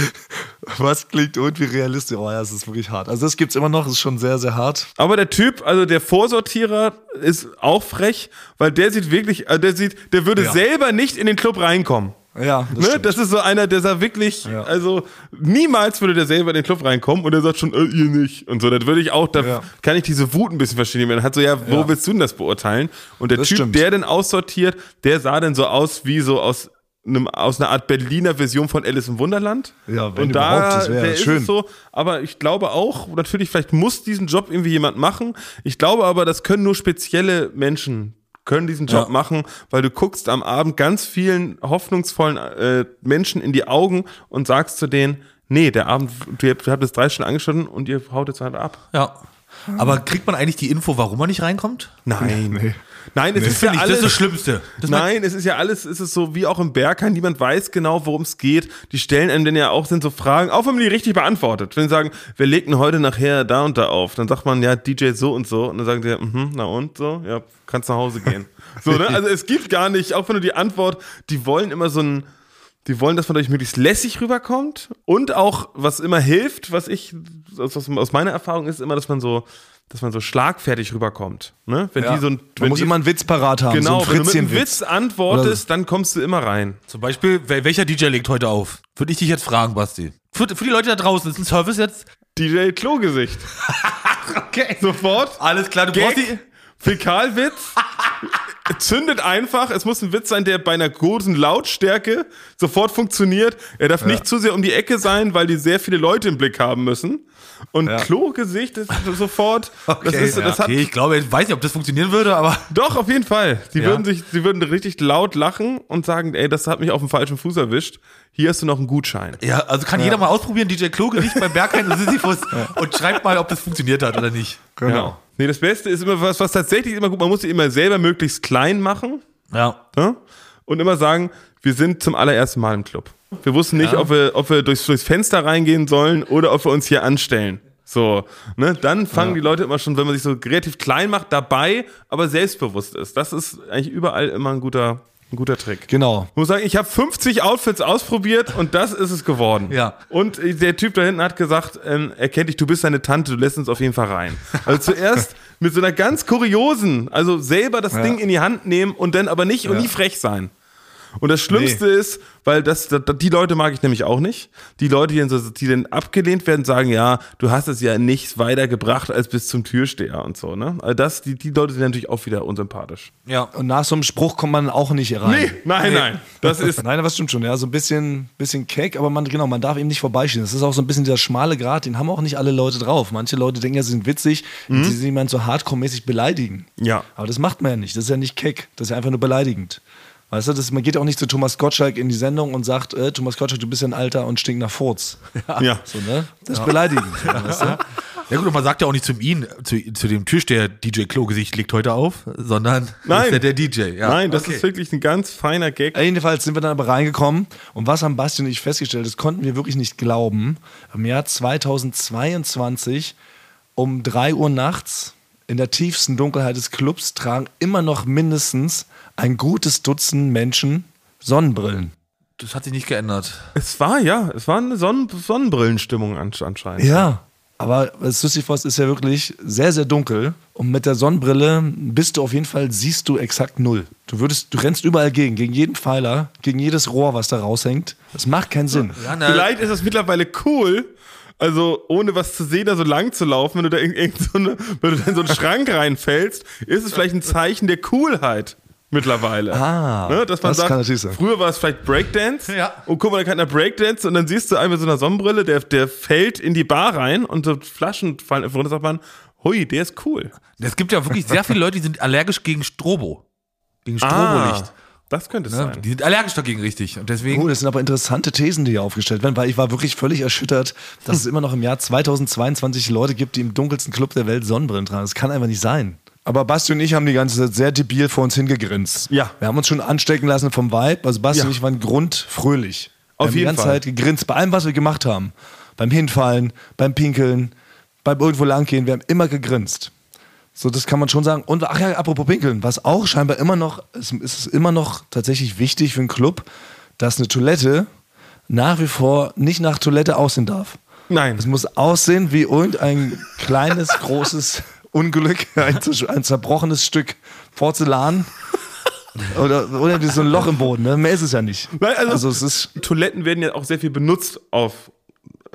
was klingt irgendwie realistisch? Oh ja, es ist wirklich hart. Also das gibt's immer noch, es ist schon sehr, sehr hart. Aber der Typ, also der Vorsortierer, ist auch frech, weil der sieht wirklich, äh, der sieht, der würde Ja. selber nicht in den Club reinkommen. Ja, das ne? stimmt. Das ist so einer, der sagt wirklich, Ja. also niemals würde der selber in den Club reinkommen und der sagt schon, äh, ihr nicht. Und so, dann würde ich auch, da Ja. kann ich diese Wut ein bisschen verstehen. Man hat so, ja, wo Ja. willst du denn das beurteilen? Und der Das Typ, stimmt. der denn aussortiert, der sah dann so aus wie so aus einem, aus einer Art Berliner Version von Alice im Wunderland. Ja, wenn und da das wäre der ist schön. es so, aber ich glaube auch, natürlich, vielleicht muss diesen Job irgendwie jemand machen. Ich glaube aber, das können nur spezielle Menschen können diesen Job Ja. machen, weil du guckst am Abend ganz vielen hoffnungsvollen äh, Menschen in die Augen und sagst zu denen, nee, der Abend, du habt, ihr habt es drei Stunden angeschnitten und ihr haut jetzt halt ab. Ja. Aber kriegt man eigentlich die Info, warum man nicht reinkommt? Nein. Nein, es ist Finde ja ich, das ist das alles, Schlimmste. Das Nein, es ist ja alles, es ist so wie auch im Berghain, niemand weiß genau, worum es geht. Die stellen einem dann ja auch sind so Fragen, auch wenn man die richtig beantwortet. Wenn sie sagen, wer legt denn heute nachher da und da auf? Dann sagt man, ja, DJ so und so. Und dann sagen die, mhm, na und so, ja, kannst nach Hause gehen. So, ne? Also es gibt gar nicht, auch wenn du die Antwort, die wollen immer so ein, die wollen, dass man dadurch möglichst lässig rüberkommt. Und auch, was immer hilft, was ich, was aus meiner Erfahrung ist, immer, dass man so, dass man so schlagfertig rüberkommt. Ne? Wenn Ja. die so ein, Man muss die, immer einen Witz parat haben, Genau, so ein wenn du mit einem. Witz antwortest, dann kommst du immer rein. Zum Beispiel, wel- welcher DJ legt heute auf? Würde ich dich jetzt fragen, Basti. Für, für die Leute da draußen, ist ein Service jetzt? DJ Klogesicht. Okay. Sofort. Alles klar, du brauchst Gag, die. Fäkalwitz. Zündet einfach. Es muss ein Witz sein, der bei einer großen Lautstärke sofort funktioniert. Er darf nicht zu sehr um die Ecke sein, weil die sehr viele Leute im Blick haben müssen. Und Klogesicht ist sofort. das ist, das hat, okay, ich glaube, ich weiß nicht, ob das funktionieren würde, aber Doch, auf jeden Fall. Die Ja. würden sich, die würden richtig laut lachen und sagen, ey, das hat mich auf dem falschen Fuß erwischt. Hier hast du noch einen Gutschein. ja, also kann jeder mal ausprobieren, DJ Klogesicht beim Berghain und Sisyphus und schreibt mal, ob das funktioniert hat oder nicht. Genau. Nee, das Beste ist immer was, was tatsächlich immer gut, man muss sie immer selber möglichst klein machen Ja. ne? und immer sagen, wir sind zum allerersten Mal im Club. Wir wussten nicht, ob wir, ob wir durchs, durchs Fenster reingehen sollen oder ob wir uns hier anstellen. So, ne, dann fangen die Leute immer schon, wenn man sich so relativ klein macht, dabei, aber selbstbewusst ist. Das ist eigentlich überall immer ein guter, ein guter Trick. Genau. Ich muss sagen, ich habe 50 Outfits ausprobiert und das ist es geworden. Ja. Und der Typ da hinten hat gesagt, ähm, er kennt dich, du bist seine Tante, du lässt uns auf jeden Fall rein. Also zuerst mit so einer ganz kuriosen, also selber das Ding in die Hand nehmen und dann aber nicht und nie frech sein. Und das Schlimmste ist, weil das, das, die Leute mag ich nämlich auch nicht. Die Leute, die die dann abgelehnt werden, sagen, ja, du hast es ja nicht weiter gebracht als bis zum Türsteher und so, ne? Also das, die, die Leute sind natürlich auch wieder unsympathisch. Ja. Und nach so einem Spruch kommt man auch nicht rein. Nee, nein, nein. Das ist, Nein, das stimmt schon. Ja, so ein bisschen, bisschen keck, aber man, genau, man darf eben nicht vorbeischieben. Das ist auch so ein bisschen dieser schmale Grat, den haben auch nicht alle Leute drauf. Manche Leute denken ja, sie sind witzig, mhm. sie jemanden so hardcore-mäßig beleidigen. Ja. Aber das macht man ja nicht. Das ist ja nicht keck. Das ist ja einfach nur beleidigend. Weißt du, das, man geht auch nicht zu Thomas Gottschalk in die Sendung und sagt, äh, Thomas Gottschalk, du bist ja ein Alter und stinkt nach Furz. ja. So, ne? Das ist beleidigend. weißt du? Ja gut, und man sagt ja auch nicht zum ihn, zu, zu dem Türsteher, DJ Klogesicht legt heute auf, sondern Nein. ist ja der DJ. Ja. Nein, das Okay. ist wirklich ein ganz feiner Gag. Jedenfalls sind wir dann aber reingekommen und was haben Basti und ich festgestellt, das konnten wir wirklich nicht glauben. Im Jahr 2022 um 3 Uhr nachts in der tiefsten Dunkelheit des Clubs tragen immer noch mindestens ein gutes Dutzend Menschen Sonnenbrillen. Das hat sich nicht geändert. Es war, ja, es war eine Sonnen Sonnenbrillenstimmung ansch- anscheinend. Ja. Aber Sisyphos ist ja wirklich sehr, sehr dunkel. Und mit der Sonnenbrille bist du auf jeden Fall, siehst du exakt null. Du würdest, du rennst überall gegen, gegen jeden Pfeiler, gegen jedes Rohr, was da raushängt. Das macht keinen Sinn. Ja, Vielleicht ist es mittlerweile cool, also ohne was zu sehen, da so lang zu laufen, wenn du da in, irgend so eine, wenn du da in so einen Schrank reinfällst, ist es vielleicht ein Zeichen der Coolheit mittlerweile. Ah, ne, dass man das sagt, kann natürlich sein. früher war es vielleicht Breakdance Ja. und guck mal, da kann einer Breakdance und dann siehst du einen mit so einer Sonnenbrille, der, der fällt in die Bar rein und so Flaschen fallen einfach runter, sagt man, hui, der ist cool. Es gibt ja wirklich sehr viele Leute, die sind allergisch gegen Strobo. Gegen Strobolicht. Das könnte es Ne? sein. Die sind allergisch dagegen richtig. Und deswegen. Oh, das sind aber interessante Thesen, die hier aufgestellt werden, weil ich war wirklich völlig erschüttert, dass es immer noch im Jahr 2022 Leute gibt, die im dunkelsten Club der Welt Sonnenbrillen tragen. Das kann einfach nicht sein. Aber Basti und ich haben die ganze Zeit sehr debil vor uns hingegrinst. Ja. Wir haben uns schon anstecken lassen vom Vibe. Also Basti Ja. und ich waren grundfröhlich. Wir Auf haben die jeden ganze Fall. Zeit gegrinst bei allem, was wir gemacht haben. Beim Hinfallen, beim Pinkeln, beim irgendwo langgehen. Wir haben immer gegrinst. So, das kann man schon sagen. Und ach ja, apropos Pinkeln, was auch scheinbar immer noch, es ist immer noch tatsächlich wichtig für einen Club, dass eine Toilette nach wie vor nicht nach Toilette aussehen darf. Nein. Es muss aussehen wie irgendein kleines, großes Unglück, ein, ein zerbrochenes Stück Porzellan. Oder, oder wie so ein Loch im Boden. Ne? Mehr ist es ja nicht. Nein, also- also es ist Toiletten werden ja auch sehr viel benutzt auf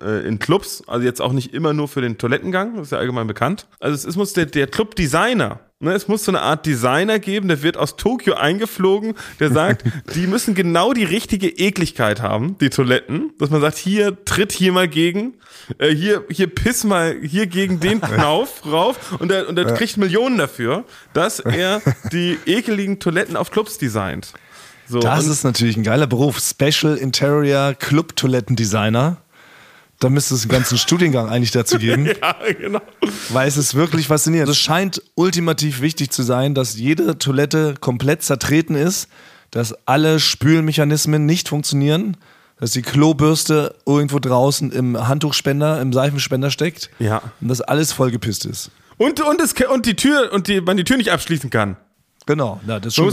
äh, in Clubs, also jetzt auch nicht immer nur für den Toilettengang, das ist ja allgemein bekannt. Also es, es muss der, der Club-Designer, ne, es muss so eine Art Designer geben, der wird aus Tokio eingeflogen, der sagt, die müssen genau die richtige Ekligkeit haben, die Toiletten, dass man sagt, hier tritt hier mal gegen, äh, hier, hier piss mal hier gegen den Knauf rauf und der, und der kriegt Millionen dafür, dass er die ekeligen Toiletten auf Clubs designt. So, Das ist natürlich ein geiler Beruf. Special Interior Club Toilettendesigner. Da müsste es einen ganzen Studiengang eigentlich dazu geben, ja, genau. weil es ist wirklich faszinierend. Es scheint ultimativ wichtig zu sein, dass jede Toilette komplett zertreten ist, dass alle Spülmechanismen nicht funktionieren, dass die Klobürste irgendwo draußen im Handtuchspender, im Seifenspender steckt Ja. und dass alles vollgepisst ist. Und, und, es, und die Tür, und die, man die Tür nicht abschließen kann. Genau, ja, das ist schon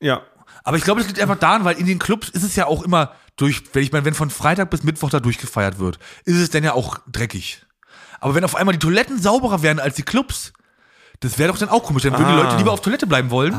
ja. Aber ich glaube, das liegt einfach daran, weil in den Clubs ist es ja auch immer durch, wenn ich meine, wenn von Freitag bis Mittwoch da durchgefeiert wird, ist es dann ja auch dreckig. Aber wenn auf einmal die Toiletten sauberer wären als die Clubs, das wäre doch dann auch komisch. Dann würden die Leute lieber auf Toilette bleiben wollen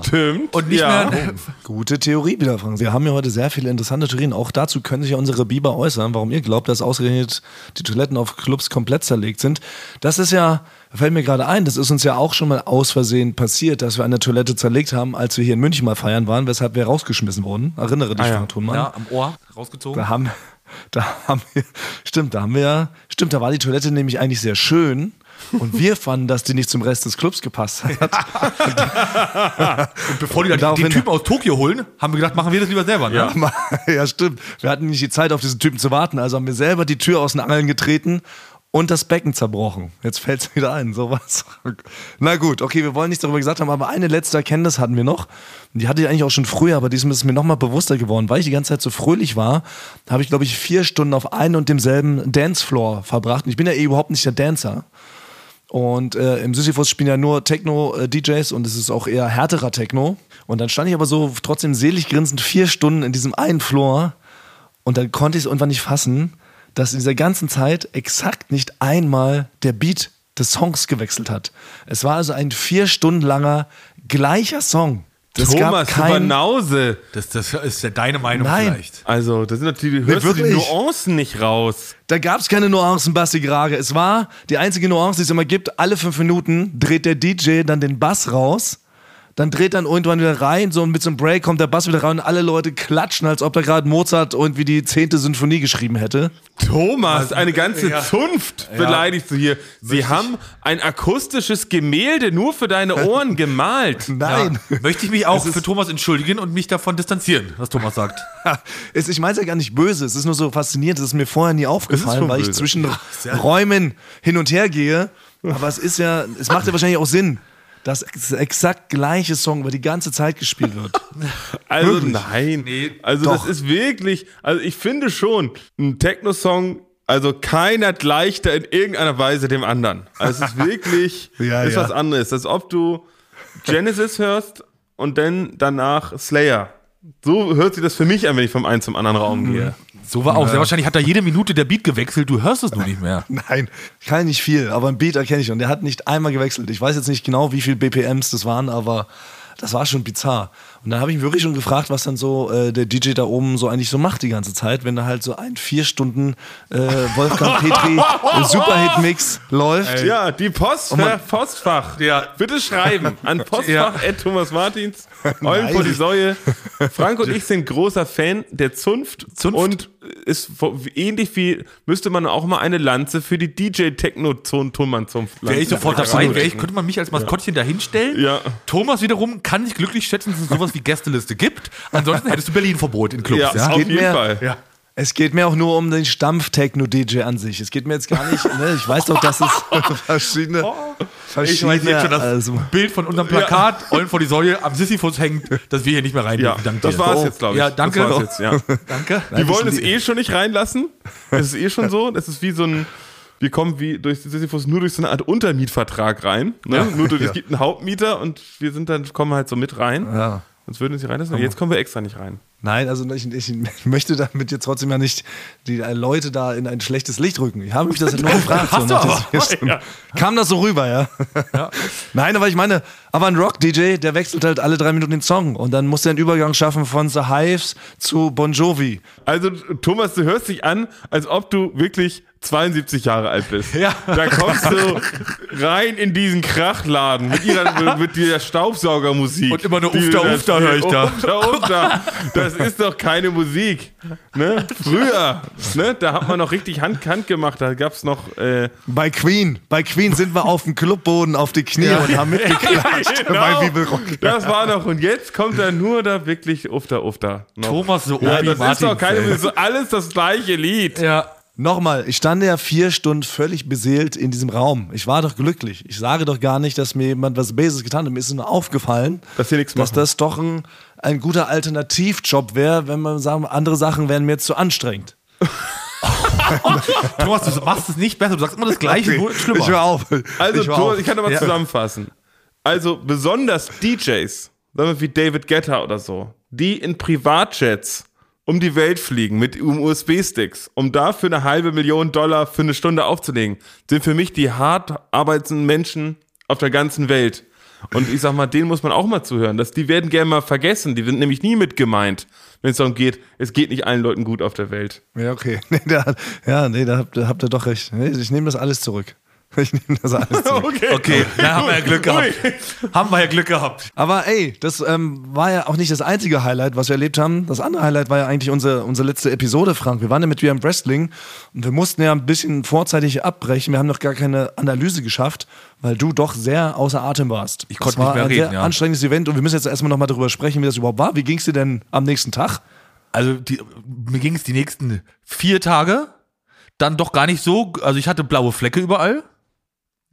Stimmt. und nicht ja. mehr. Gute Theorie wieder, Frank. Wir haben ja heute sehr viele interessante Theorien. Auch dazu können sich ja unsere Biber äußern, warum ihr glaubt, dass ausgerechnet die Toiletten auf Clubs komplett zerlegt sind. Das ist ja, fällt mir gerade ein, das ist uns ja auch schon mal aus Versehen passiert, dass wir eine Toilette zerlegt haben, als wir hier in München mal feiern waren, weshalb wir rausgeschmissen wurden. Erinnere dich, Ah ja. Frank Thunmann. Ja, am Ohr rausgezogen. Da haben, da haben wir, stimmt, da haben wir, stimmt, da war die Toilette nämlich eigentlich sehr schön. Und wir fanden, dass die nicht zum Rest des Clubs gepasst hat. Und bevor die dann Daraufhin- den Typen aus Tokio holen, haben wir gedacht, machen wir das lieber selber. Ne? Ja. ja, stimmt. Wir hatten nicht die Zeit, auf diesen Typen zu warten. Also haben wir selber die Tür aus den Angeln getreten und das Becken zerbrochen. Jetzt fällt es wieder ein, sowas. Na gut, okay, wir wollen nichts darüber gesagt haben, aber eine letzte Erkenntnis hatten wir noch. Die hatte ich eigentlich auch schon früher, aber diesmal ist mir nochmal bewusster geworden. Weil ich die ganze Zeit so fröhlich war, habe ich, glaube ich, vier Stunden auf einem und demselben Dancefloor verbracht. Und ich bin ja eh überhaupt nicht der Dancer. Und äh, im Sisyphus spielen ja nur Techno-DJs und es ist auch eher härterer Techno. Und dann stand ich aber so trotzdem selig grinsend vier Stunden in diesem einen Floor und dann konnte ich es irgendwann nicht fassen, dass in dieser ganzen Zeit exakt nicht einmal der Beat des Songs gewechselt hat. Es war also ein vier Stunden langer gleicher Song. Es Thomas, gab kein, Banause. Das, das ist ja deine Meinung Nein. vielleicht. Also, das sind natürlich, hörst du die wirklich? Nuancen nicht raus. Da gab es keine Nuancen, Basti Grage. Es war die einzige Nuance, die es immer gibt. Alle fünf Minuten dreht der DJ dann den Bass raus. Dann dreht dann irgendwann wieder rein, so mit so einem Break kommt der Bass wieder rein und alle Leute klatschen, als ob da gerade Mozart irgendwie die zehnte Sinfonie geschrieben hätte. Thomas, eine ganze Zunft beleidigst du hier. Sie haben ein akustisches Gemälde nur für deine Ohren gemalt. Nein. Ja. Möchte ich mich auch für Thomas entschuldigen und mich davon distanzieren, was Thomas sagt. Es, ich meine es ja gar nicht böse, es ist nur so faszinierend, es ist mir vorher nie aufgefallen, weil ich böse. zwischen Räumen hin und her gehe. Aber es ist ja, es macht ja wahrscheinlich auch Sinn, dass ex- exakt gleiche Song über die ganze Zeit gespielt wird. Also Wirklich? nein. also Doch. das ist wirklich, also ich finde schon, ein Techno-Song, also keiner gleicht da in irgendeiner Weise dem anderen. Also es ist wirklich, Ja, ist ja. was anderes. Als ob du Genesis hörst und dann danach Slayer. So hört sich das für mich an, wenn ich vom einen zum anderen Raum gehe. So war auch. Sehr wahrscheinlich hat da jede Minute der Beat gewechselt, du hörst es nur nicht mehr. Nein, kann nicht viel, aber ein Beat erkenne ich und der hat nicht einmal gewechselt. Ich weiß jetzt nicht genau, wie viel BPMs das waren, aber das war schon bizarr. Und dann habe ich mich wirklich schon gefragt, was dann so äh, der DJ da oben so eigentlich so macht die ganze Zeit, wenn da halt so ein vier Stunden äh, Wolfgang Petri Superhit-Mix läuft. Ja, die Post, man- Postfach. Ja. Bitte schreiben an Postfach Ja. Thomas Martins. Eulen vor die Säue. Frank und ich sind großer Fan der Zunft, Zunft. und ist ähnlich wie müsste man auch mal eine Lanze für die DJ Techno Tonmann Zunft. Wäre ich sofort dabei, wär ich, könnte man mich als Maskottchen dahinstellen. Ja. Thomas wiederum kann sich glücklich schätzen, dass es sowas wie Gästeliste gibt. Ansonsten hättest du Berlin-Verbot in Clubs. Ja, Ja, auf geht jeden mehr- Fall. ja. Es geht mir auch nur um den Stampf-Techno-DJ an sich. Es geht mir jetzt gar nicht, ne? ich weiß doch, dass es verschiedene, Ich verschiedene weiß jetzt schon das also, Bild von unserem Plakat, Eulen vor die Säule, am Sisyphus hängt, dass wir hier nicht mehr rein Ja, dürfen. Das war es Oh. jetzt, glaube ich. Ja, danke. Das war's jetzt, ja. Danke. Die wollen es eh schon nicht reinlassen. Es ist eh schon so. Es ist wie so ein. Wir kommen wie durch Sisyphus nur durch so eine Art Untermietvertrag rein. Ne? Nur durch, es gibt einen Hauptmieter und wir sind dann, kommen halt so mit rein. ja. Sonst würden sie reinlassen. Jetzt kommen wir extra nicht rein. Nein, also ich, ich möchte damit jetzt trotzdem ja nicht die Leute da in ein schlechtes Licht rücken. Ich habe mich das nur gefragt. Hast du nach aber. diesem- Kam das so rüber, ja? Nein, aber ich meine, aber ein Rock-DJ, der wechselt halt alle drei Minuten den Song und dann muss er einen Übergang schaffen von The Hives zu Bon Jovi. Also, Thomas, du hörst dich an, als ob du wirklich 72 Jahre alt bist. Ja. Da kommst du rein in diesen Krachladen mit, ihrer, mit dieser Staubsaugermusik. Und immer nur Ufta spielt. höre ich da. Ufta, Ufta. Das ist doch keine Musik. Ne? Früher, ne? da hat man noch richtig Hand Hand gemacht. Da gab es noch. Äh, Bei Queen, bei Queen sind wir auf dem Clubboden auf die Knie und haben mitgeklatscht genau. bei Bibelrock. Das war noch. Und jetzt kommt da nur da wirklich Ufta, Ufta. Noch. Thomas, so Ja, das ist Martin. doch keine Musik. So alles das gleiche Lied. Ja. Nochmal, ich stand ja vier Stunden völlig beseelt in diesem Raum. Ich war doch glücklich. Ich sage doch gar nicht, dass mir jemand was Böses getan hat. Mir ist nur aufgefallen, Dass dass das doch ein, ein guter Alternativjob wäre, wenn man sagen, andere Sachen wären mir jetzt zu anstrengend. Thomas, du machst es nicht besser. Du sagst immer das Gleiche, nur schlimmer. Ich höre auf. Also, ich, Thomas, auf. ich kann aber Ja. zusammenfassen. Also, besonders DJs, sagen wir wie David Guetta oder so, die in Privatjets um die Welt fliegen mit USB-Sticks, um dafür eine halbe Million Dollar für eine Stunde aufzulegen, sind für mich die hart arbeitenden Menschen auf der ganzen Welt. Und ich sag mal, denen muss man auch mal zuhören. Das, die werden gerne mal vergessen. Die sind nämlich nie mit gemeint, wenn es darum geht, es geht nicht allen Leuten gut auf der Welt. Ja, okay. Nee, da, ja, nee, da habt, da habt ihr doch recht. Nee, ich nehme das alles zurück. Ich nehme das alles zurück. Okay. Okay, da haben wir ja Glück gehabt. Haben wir ja Glück gehabt. Aber ey, das ähm, war ja auch nicht das einzige Highlight, was wir erlebt haben. Das andere Highlight war ja eigentlich unsere, unsere letzte Episode, Frank. Wir waren ja mit dir im Wrestling und wir mussten ja ein bisschen vorzeitig abbrechen. Wir haben noch gar keine Analyse geschafft, weil du doch sehr außer Atem warst. Ich konnte nicht mehr ein reden, sehr ja. anstrengendes Event und wir müssen jetzt erstmal nochmal darüber sprechen, wie das überhaupt war. Wie ging es dir denn am nächsten Tag? Also die, mir ging es die nächsten vier Tage dann doch gar nicht so. Also ich hatte blaue Flecke überall.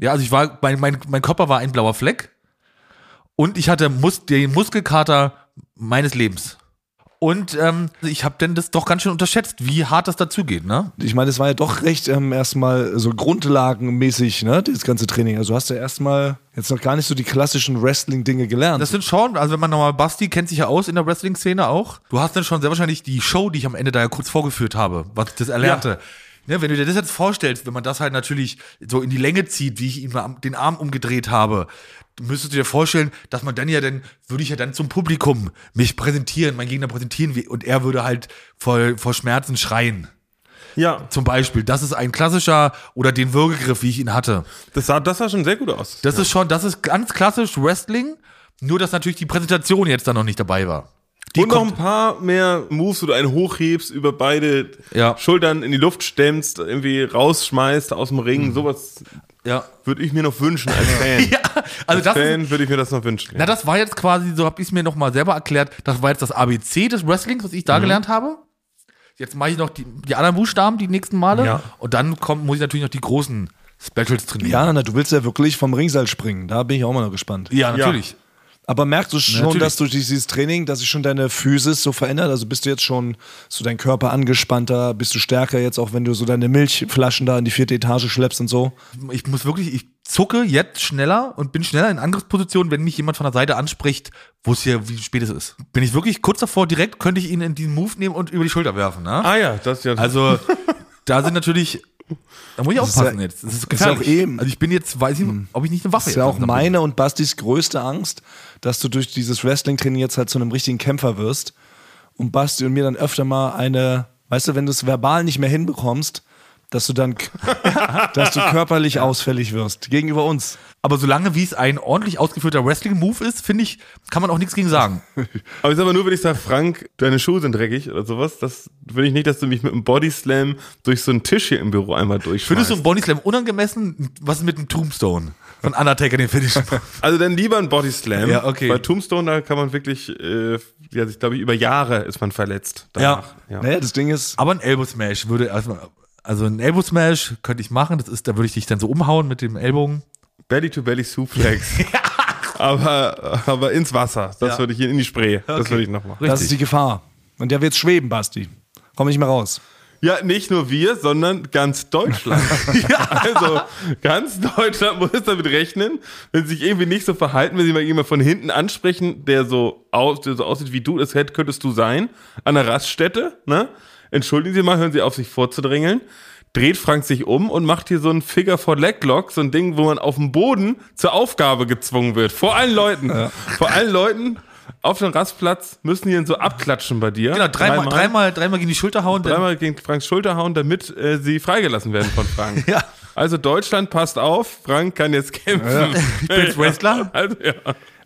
Ja, also ich war, mein, mein, mein Körper war ein blauer Fleck. Und ich hatte Mus den Muskelkater meines Lebens. Und ähm, ich habe denn das doch ganz schön unterschätzt, wie hart das dazugeht, ne? Ich meine, es war ja doch recht ähm, erstmal so grundlagenmäßig, ne, das ganze Training. Also hast du erstmal jetzt noch gar nicht so die klassischen Wrestling-Dinge gelernt. Das sind schon, also wenn man nochmal, Basti kennt sich ja aus in der Wrestling-Szene auch. Du hast dann schon sehr wahrscheinlich die Show, die ich am Ende da ja kurz vorgeführt habe, was ich das erlernte. Ne, wenn du dir das jetzt vorstellst, wenn man das halt natürlich so in die Länge zieht, wie ich ihm den Arm umgedreht habe, müsstest du dir vorstellen, dass man dann ja dann, würde ich ja dann zum Publikum mich präsentieren, mein Gegner präsentieren und er würde halt vor, vor Schmerzen schreien. Ja, Zum Beispiel. Das ist ein klassischer oder den Würgegriff, wie ich ihn hatte. das sah, das sah schon sehr gut aus. Das ist schon, das ist ganz klassisch Wrestling, nur dass natürlich die Präsentation jetzt da noch nicht dabei war. Die und noch ein paar mehr Moves, wo du einen hochhebst, über beide Ja. Schultern in die Luft stemmst, irgendwie rausschmeißt aus dem Ring. Sowas Ja. würde ich mir noch wünschen als Fan. Ja, also als das Fan würde ich mir das noch wünschen. na, das war jetzt quasi, so habe ich es mir nochmal selber erklärt, das war jetzt das ABC des Wrestlings, was ich da gelernt habe. Jetzt mache ich noch die, die anderen Buchstaben die nächsten Male Ja. und dann kommt, muss ich natürlich noch die großen Specials trainieren. ja, na, du willst ja wirklich vom Ringseil springen. Da bin ich auch mal noch gespannt. ja natürlich. Aber merkst du schon, Natürlich. dass durch dieses Training, dass sich schon deine Physis so verändert? Also bist du jetzt schon so dein Körper angespannter, bist du stärker jetzt, auch wenn du so deine Milchflaschen da in die vierte Etage schleppst und so? Ich muss wirklich, ich zucke jetzt schneller und bin schneller in Angriffsposition, wenn mich jemand von der Seite anspricht, wo es hier, wie spät es ist. Bin ich wirklich kurz davor, direkt könnte ich ihn in diesen Move nehmen und über die Schulter werfen. Ne? Ah ja, das ist ja. Also, da sind natürlich. Da muss ich Das ist aufpassen ja- jetzt. Das ist ist gefährlich. ja auch eben- also ich bin jetzt, weiß ich, ob ich nicht eine Waffe Das ist ja jetzt auch habe. meine und Bastis größte Angst, dass du durch dieses Wrestling-Training jetzt halt zu einem richtigen Kämpfer wirst und Basti und mir dann öfter mal eine, weißt du, wenn du es verbal nicht mehr hinbekommst, dass du dann, dass du körperlich ausfällig wirst gegenüber uns. Aber solange wie es ein ordentlich ausgeführter Wrestling-Move ist, finde ich, kann man auch nichts gegen sagen. Aber ich sag mal nur, wenn ich sage, Frank, deine Schuhe sind dreckig oder sowas, das will ich nicht, dass du mich mit einem Bodyslam durch so einen Tisch hier im Büro einmal durchschmeißt. Findest du einen Bodyslam unangemessen? Was ist mit einem Tombstone? Von Undertaker, den Finish. Also dann lieber ein Bodyslam. Ja, okay. Bei Tombstone, da kann man wirklich, äh, ja, ich glaube, über Jahre ist man verletzt. Danach. Ja. Naja, das Ding ist, Aber ein Elbow Smash würde erstmal, also ein Elbow Smash könnte ich machen. Das ist, da würde ich dich dann so umhauen mit dem Ellbogen. Belly-to-Belly Suplex. aber, aber ins Wasser. Das Ja. würde ich in die Spree. Das Okay. würde ich noch machen. das ist die Gefahr. Und der wird schweben, Basti. Komm nicht mehr raus. Ja, nicht nur wir, sondern ganz Deutschland. Also ganz Deutschland muss damit rechnen, wenn sie sich irgendwie nicht so verhalten, wenn sie mal jemand von hinten ansprechen, der so, aus, der so aussieht wie du, das hätt- könntest du sein, an der Raststätte, ne? Entschuldigen Sie mal, hören Sie auf, sich vorzudrängeln. Dreht Frank sich um und macht hier so ein Figure for Leglock, so ein Ding, wo man auf dem Boden zur Aufgabe gezwungen wird. Vor allen Leuten. Vor allen Leuten auf dem Rastplatz müssen die dann so abklatschen bei dir. Genau, dreimal, dreimal, dreimal gegen die Schulter hauen. Dreimal gegen Franks Schulter hauen, damit äh, sie freigelassen werden von Frank. Ja. Also Deutschland passt auf, Frank kann jetzt kämpfen. ich bin Wrestler. Also, ja.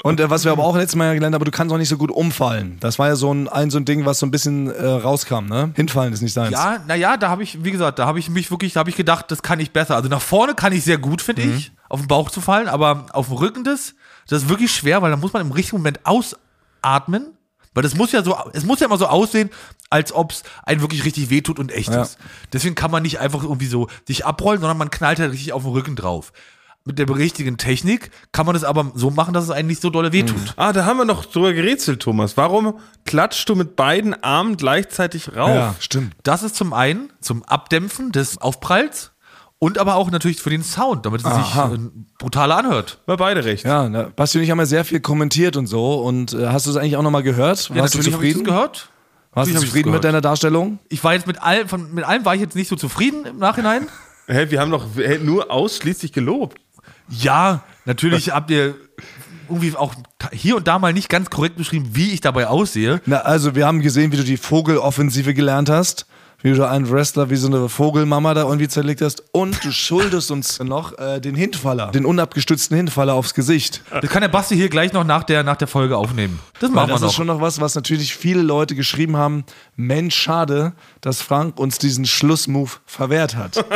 Und äh, was wir aber auch letztes Mal gelernt haben, aber du kannst auch nicht so gut umfallen. Das war ja so ein, ein, so ein Ding, was so ein bisschen äh, rauskam, ne? Hinfallen ist nicht seins. Ja, naja, da habe ich, wie gesagt, da habe ich mich wirklich, da habe ich gedacht, das kann ich besser. Also nach vorne kann ich sehr gut, finde ich, auf den Bauch zu fallen, aber auf dem Rücken das, das ist wirklich schwer, weil da muss man im richtigen Moment ausatmen. Weil das muss ja so, es muss ja immer so aussehen, als ob es einen wirklich richtig wehtut und echt Ja. ist. Deswegen kann man nicht einfach irgendwie so sich abrollen, sondern man knallt halt richtig auf den Rücken drauf. Mit der richtigen Technik kann man es aber so machen, dass es einen nicht so dolle wehtut. Ah, da haben wir noch drüber gerätselt, Thomas. Warum klatschst du mit beiden Armen gleichzeitig rauf? ja stimmt. Das ist zum einen zum Abdämpfen des Aufpralls und aber auch natürlich für den Sound, damit es sich Aha. äh, brutaler anhört. War beide recht. Ja, ne, Basti und ich haben ja sehr viel kommentiert und so. Und äh, hast du es eigentlich auch nochmal gehört? Ja, Warst du habe ich das zufrieden? gehört. Warst du zufrieden mit deiner Darstellung? Ich war jetzt mit allem, von, mit allem war ich jetzt nicht so zufrieden im Nachhinein. Hä, wir haben doch hä, nur ausschließlich gelobt. Ja, natürlich habt ihr irgendwie auch hier und da mal nicht ganz korrekt beschrieben, wie ich dabei aussehe. Na, also wir haben gesehen, wie du die Vogeloffensive gelernt hast. Wie du einen Wrestler wie so eine Vogelmama da irgendwie zerlegt hast. Und du schuldest uns noch äh, den Hinfaller, den unabgestützten Hinfaller aufs Gesicht. Das kann der Basti hier gleich noch nach der, nach der Folge aufnehmen. Das machen das wir ist noch. schon noch was, was natürlich viele Leute geschrieben haben. Mensch, schade, dass Frank uns diesen Schlussmove verwehrt hat.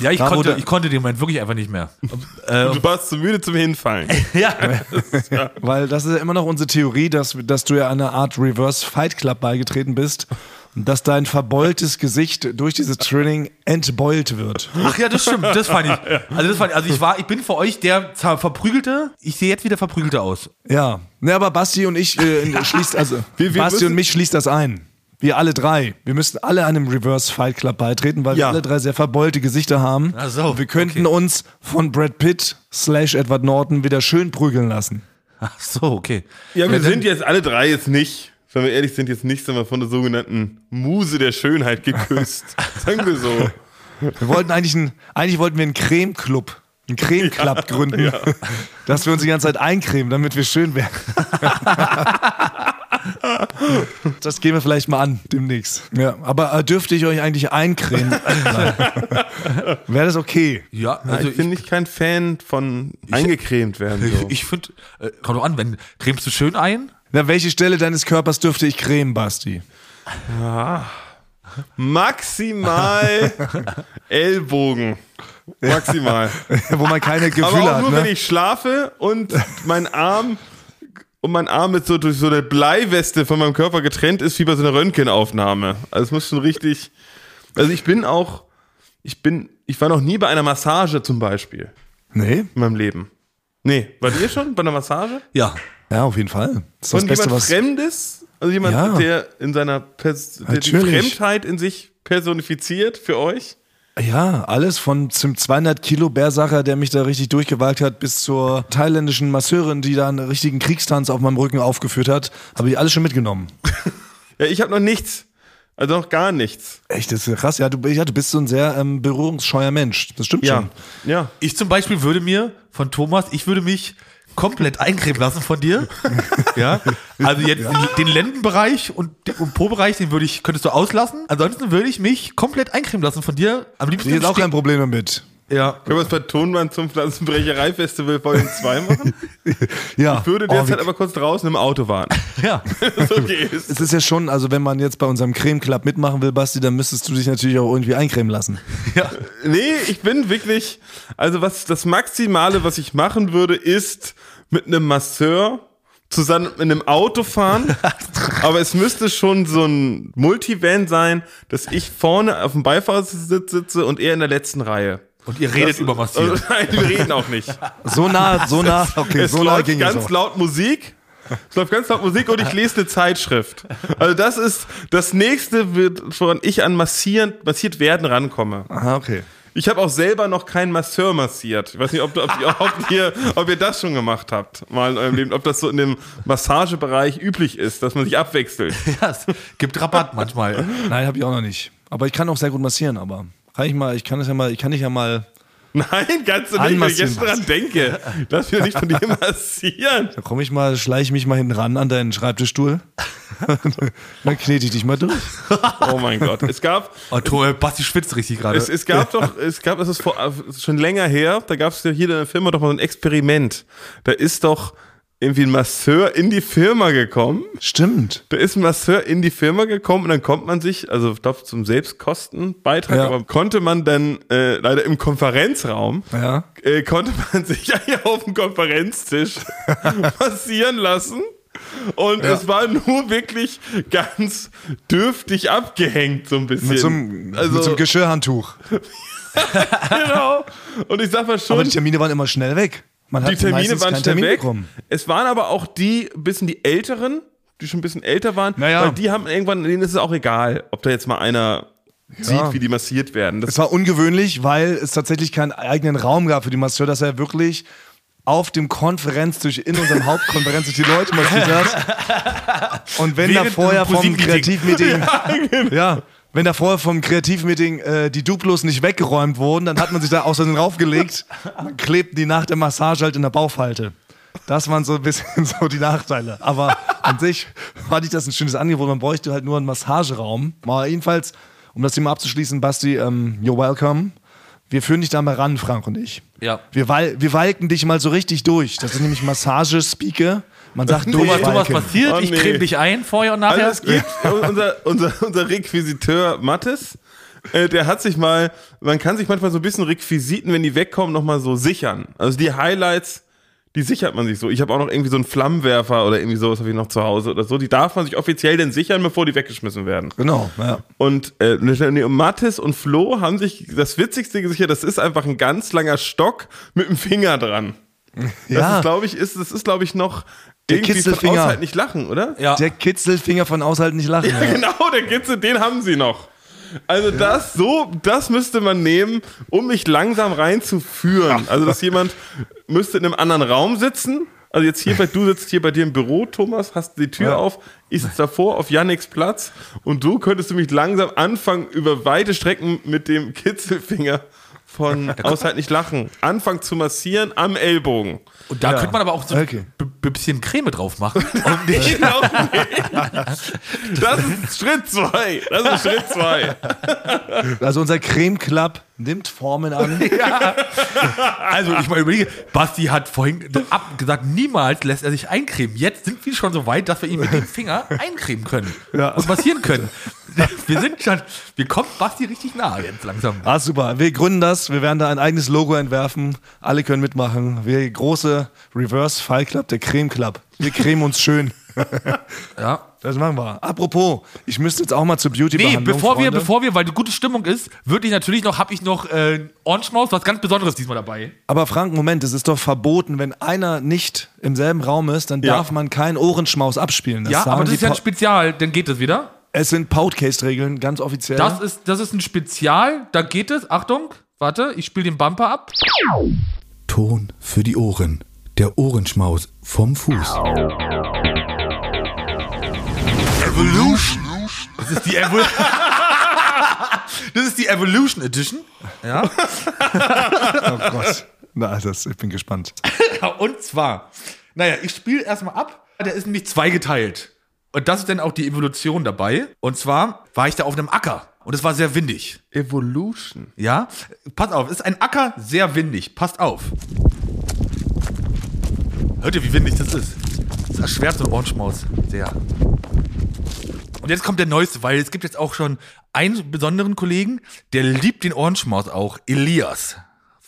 Ja, ich Da, konnte, ich konnte den Moment wirklich einfach nicht mehr. äh, Du warst zu müde zum Hinfallen. ja. Weil das ist ja immer noch unsere Theorie, dass, dass du ja einer Art Reverse Fight Club beigetreten bist und dass dein verbeultes Gesicht durch dieses Training entbeult wird. Ach ja, das stimmt, das fand ich. Also, das fand ich, also ich war, ich bin für euch der Ver- Verprügelte. Ich sehe jetzt wieder Verprügelte aus. Ja, ne, aber Basti und ich äh, schließt also Wir- wir Basti und mich schließt das ein. Wir alle drei. Wir müssten alle einem Reverse Fight Club beitreten, weil wir Ja. alle drei sehr verbeulte Gesichter haben. Ach so, Und wir könnten uns von Brad Pitt slash Edward Norton wieder schön prügeln lassen. Ach so, okay. Ja, wir dann- sind jetzt alle drei jetzt nicht, wenn wir ehrlich sind, jetzt nicht sagen wir, von der sogenannten Muse der Schönheit geküsst. Sagen wir so. Wir wollten eigentlich, ein, eigentlich wollten wir einen Creme-Club, einen Creme-Club gründen, dass wir uns die ganze Zeit eincremen, damit wir schön werden. das gehen wir vielleicht mal an demnächst. Ja, aber äh, dürfte ich euch eigentlich eincremen? Wäre das okay? Ja, Also ich bin nicht kein Fan von eingecremt werden. So. ich, ich finde, äh, kommt doch an, wenn cremst du schön ein? Na, welche Stelle deines Körpers dürfte ich cremen, Basti? Maximal Ellbogen. Maximal. Wo man keine Gefühle Aber auch hat. nur, Ne? wenn ich schlafe und mein Arm und mein Arm mit so durch so eine Bleiweste von meinem Körper getrennt ist, wie bei so einer Röntgenaufnahme. Also es muss schon richtig. Also ich bin auch, ich bin, ich war noch nie bei einer Massage zum Beispiel nee? in meinem Leben. Nee, wart ihr schon bei einer Massage? Ja. Ja, auf jeden Fall. Das ist das Von Beste, jemand was. Fremdes? Also jemand, Ja. der in seiner Pers der die. Fremdheit in sich personifiziert für euch? Ja, alles von zum 200 Kilo Bärsacher, der mich da richtig durchgewagt hat, bis zur thailändischen Masseurin, die da einen richtigen Kriegstanz auf meinem Rücken aufgeführt hat, habe ich alles schon mitgenommen. Ja, ich habe noch nichts. Also noch gar nichts. Echt, das ist krass. Ja, du, ja, du bist so ein sehr ähm, berührungsscheuer Mensch. Das stimmt Ja. schon. Ja. Ich zum Beispiel würde mir von Thomas, ich würde mich komplett eincremen lassen von dir. ja. Also jetzt den, den Lendenbereich und den Po-Bereich, den würde ich, könntest du auslassen. Ansonsten würde ich mich komplett eincremen lassen von dir. Am liebsten ist auch kein Problem damit. Ja. Können wir es bei Tonband zum Pflanzenbrecherei-Festival Volume 2 machen? Ja. Ich würde Oh, derzeit wie- aber kurz draußen im Auto warten. Ja. Okay ist. Es ist ja schon, also wenn man jetzt bei unserem Creme Club mitmachen will, Basti, dann müsstest du dich natürlich auch irgendwie eincremen lassen. Nee, ich bin wirklich, also was das Maximale, was ich machen würde, ist mit einem Masseur zusammen in einem Auto fahren. aber es müsste schon so ein Multivan sein, dass ich vorne auf dem Beifahrersitz sitze und er in der letzten Reihe. Und ihr redet über Massieren. Also, nein, wir reden auch nicht. So nah, so nah, okay, es so nah läuft ging es ganz auch. laut Musik. Es läuft ganz laut Musik und ich lese eine Zeitschrift. Also das ist das nächste, wird, woran ich an massieren, massiert werden rankomme. Aha, okay. Ich habe auch selber noch keinen Masseur massiert. Ich weiß nicht, ob, du, ob, ihr- ob, ihr, ob ihr das schon gemacht habt, mal in eurem Leben, ob das so in dem Massagebereich üblich ist, dass man sich abwechselt. Ja, es gibt Rabatt manchmal. Nein, habe ich auch noch nicht. Aber ich kann auch sehr gut massieren, aber kann ich mal, ich kann es ja mal, ich kann dich ja mal, Nein, kannst du nicht, wenn ich jetzt Anmassieren. dran denke. Lass mich nicht von dir massieren. da komme ich mal, schleiche ich mich mal hinten ran an deinen Schreibtischstuhl. dann knete ich dich mal durch. Oh mein Gott. Es gab, oh, Basti schwitzt richtig gerade. Es, es gab doch, es gab, das ist vor, es ist schon länger her, da gab es ja hier in der Firma doch mal so ein Experiment. Da ist doch irgendwie ein Masseur in die Firma gekommen. Stimmt. Da ist ein Masseur in die Firma gekommen und dann kommt man sich, also ich glaube zum Selbstkostenbeitrag, Ja. aber konnte man dann äh, leider im Konferenzraum, Ja. äh, konnte man sich auf dem Konferenztisch massieren lassen. Und es war nur wirklich ganz dürftig abgehängt, so ein bisschen. Mit so einem, also, mit so einem Geschirrhandtuch. genau. Und ich sag mal schon, Aber die Termine waren immer schnell weg. Man die Termine waren schnell Termin weg. bekommen. Es waren aber auch die, ein bisschen die Älteren, die schon ein bisschen älter waren, Naja. weil die haben irgendwann, denen ist es auch egal, ob da jetzt mal einer sieht, wie die massiert werden. Das Es war ungewöhnlich, weil es tatsächlich keinen eigenen Raum gab für die Masseur, dass er wirklich auf dem Konferenztisch in unserem Hauptkonferenztisch die Leute massiert hat. Und wenn da Während vorher dem vom. Kreativmeeting, ja, wenn da vorher vom Kreativmeeting äh, die Duplos nicht weggeräumt wurden, dann hat man sich da außerdem raufgelegt, dann klebten die nach der Massage halt in der Bauchfalte. Das waren so ein bisschen so die Nachteile. Aber an sich fand ich das ein schönes Angebot. Man bräuchte halt nur einen Massageraum. Mal jedenfalls, um das Thema abzuschließen, Basti, ähm, you're welcome. Wir führen dich da mal ran, Frank und ich. Ja. Wir, wal wir walken dich mal so richtig durch. Das ist nämlich Massage-Speaker. Man sagt Thomas, Thomas durchwalken. passiert, Oh, ich nee. creme dich ein, vorher und nachher. Also es gibt unser, unser, unser Requisiteur Mattes, äh, der hat sich mal, man kann sich manchmal so ein bisschen Requisiten, wenn die wegkommen, nochmal so sichern. Also die Highlights, die sichert man sich so. Ich habe auch noch irgendwie so einen Flammenwerfer oder irgendwie sowas habe ich noch zu Hause oder so. Die darf man sich offiziell dann sichern, bevor die weggeschmissen werden. Genau, ja. Und äh, nee, und Mathis und Flo haben sich das Witzigste gesichert, das ist einfach ein ganz langer Stock mit dem Finger dran. Das Ja. ist, glaube ich, ist, das ist, glaube ich, noch Der irgendwie von Kitzelfinger. außerhalb nicht lachen, oder? ja. Der Kitzelfinger von aushalten nicht lachen. Ja. Genau, der Kitzel, den haben sie noch. Also das so, das müsste man nehmen, um mich langsam reinzuführen. Also dass jemand müsste in einem anderen Raum sitzen. Also jetzt hier, bei, du sitzt hier bei dir im Büro, Thomas, hast die Tür Ja. auf, ich sitze davor auf Yannicks Platz und du könntest du mich langsam anfangen, über weite Strecken mit dem Kitzelfinger von Aushalt nicht lachen, anfangen zu massieren am Ellbogen. Und da könnte man aber auch so Okay. ein bisschen Creme drauf machen. Um dich Genau. Das ist Schritt zwei. Das ist Schritt zwei. Also unser Creme Club nimmt Formen an. Also ich mal überlege, Basti hat vorhin ab gesagt, niemals lässt er sich eincremen. Jetzt sind wir schon so weit, dass wir ihn mit dem Finger eincremen können Ja. und massieren können. Wir sind schon, wir kommen Basti richtig nahe jetzt langsam. Ah, super. Wir gründen das. Wir werden da ein eigenes Logo entwerfen. Alle können mitmachen. Wir große Reverse Fall Club, der Creme Club. Wir cremen uns schön. Ja. Das machen wir. Apropos, ich müsste jetzt auch mal zur Beauty Nee, bevor wir, Freunde. bevor wir, weil die gute Stimmung ist, würde ich natürlich noch, habe ich noch äh, Orange was ganz Besonderes diesmal dabei. Aber Frank, Moment, es ist doch verboten, wenn einer nicht im selben Raum ist, dann Ja. darf man keinen Ohrenschmaus abspielen. Das ja, aber das ist ja ein Spezial, dann geht es wieder. Es sind Podcast-Regeln, ganz offiziell. Das ist, das ist ein Spezial, da geht es. Achtung, warte, ich spiele den Bumper ab. Ton für die Ohren. Der Ohrenschmaus vom Fuß. Evolution. Das ist die Evol Das ist die Evolution Edition. Ja. oh Gott. Na, das, ich bin gespannt. Und zwar, naja, ich spiele erstmal ab. Der ist nämlich zweigeteilt. Und das ist dann auch die Evolution dabei. Und zwar war ich da auf einem Acker. Und es war sehr windig. Evolution. Ja? Pass auf, es ist ein Acker, sehr windig. Passt auf. Hört ihr, wie windig das ist? Das erschwert so ein Ohrenschmaus. Sehr. Und jetzt kommt der Neueste, weil es gibt jetzt auch schon einen besonderen Kollegen, der liebt den Ohrenschmaus auch. Elias.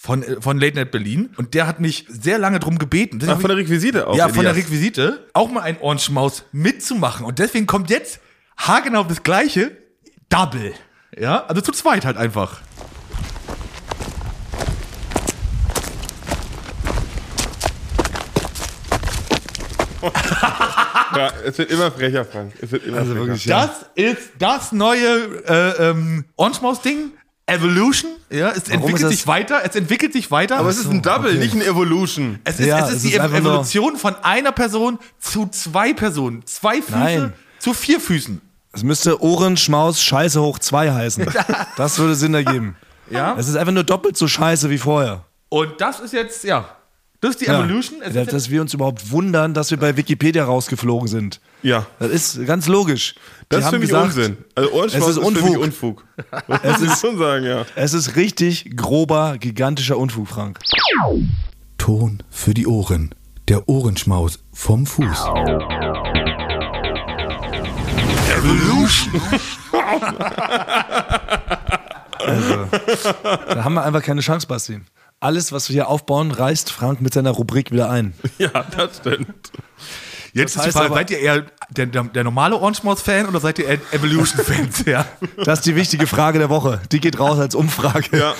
Von, äh, von Late Night Berlin. Und der hat mich sehr lange drum gebeten. Ach, von der Requisite auch. ja, von der Elias. Requisite auch mal einen Ohrenschmaus mitzumachen. Und deswegen kommt jetzt haargenau das gleiche, Double. Ja, also zu zweit halt einfach. Ja, es wird immer frecher, Frank. Es wird immer Also frecher. wirklich, ja. Das ist das neue äh, ähm, Ohrenschmaus-Ding. Evolution. Ja, es entwickelt ist das- sich weiter. Es entwickelt sich weiter. Aber es ist ein Double, okay. nicht ein Evolution. es ist, Ja, es ist es die ist nur- Evolution von einer Person zu zwei Personen. Zwei Füße Nein. zu vier Füßen. Es müsste Ohrenschmaus Scheiße hoch 2 heißen. Das würde Sinn ergeben. Ja. Es ist einfach nur doppelt so scheiße wie vorher. Und das ist jetzt, ja, das ist die Ja. Evolution. Es Ja, ist dass wir uns überhaupt wundern, dass wir bei Wikipedia rausgeflogen sind. Ja. Das ist ganz logisch. Das Die ist haben für mich gesagt, Unsinn. Also Ohrenschmaus es ist ist, für mich Unfug. Unfug. Das muss ich schon sagen, ja. Es ist richtig grober, gigantischer Unfug, Frank. Ton für die Ohren. Der Ohrenschmaus vom Fuß. Da haben wir einfach keine Chance, Basti. Alles, was wir hier aufbauen, reißt Frank mit seiner Rubrik wieder ein. Ja, das stimmt. Jetzt Das ist die Frage, aber- seid ihr eher der, der, der normale Ohrenschmaus-Fan oder seid ihr eher Evolution-Fans? ja. Das ist die wichtige Frage der Woche. Die geht raus als Umfrage. Ja.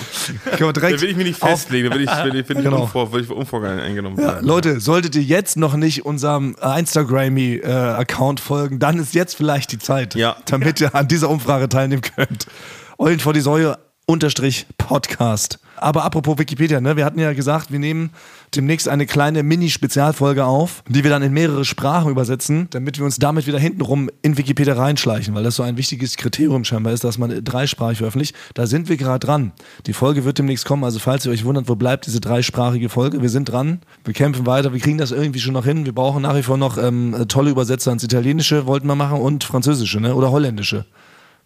Wir Da will ich mich nicht festlegen, da will ich, will ich, will ich, Genau. unvor, will ich unvorgegangen eingenommen Ja, werden. Leute, solltet ihr jetzt noch nicht unserem Instagrammy-Account folgen, dann ist jetzt vielleicht die Zeit, Ja. damit ihr an dieser Umfrage teilnehmen könnt. Eulen vor die Säue unterstrich Podcast. Aber apropos Wikipedia, ne? wir hatten ja gesagt, wir nehmen demnächst eine kleine Mini-Spezialfolge auf, die wir dann in mehrere Sprachen übersetzen, damit wir uns damit wieder hintenrum in Wikipedia reinschleichen, weil das so ein wichtiges Kriterium scheinbar ist, dass man dreisprachig veröffentlicht. Da sind wir gerade dran. Die Folge wird demnächst kommen, also falls ihr euch wundert, wo bleibt diese dreisprachige Folge, wir sind dran, wir kämpfen weiter, wir kriegen das irgendwie schon noch hin. Wir brauchen nach wie vor noch ähm, tolle Übersetzer ins Italienische, wollten wir machen, und Französische ne? oder Holländische.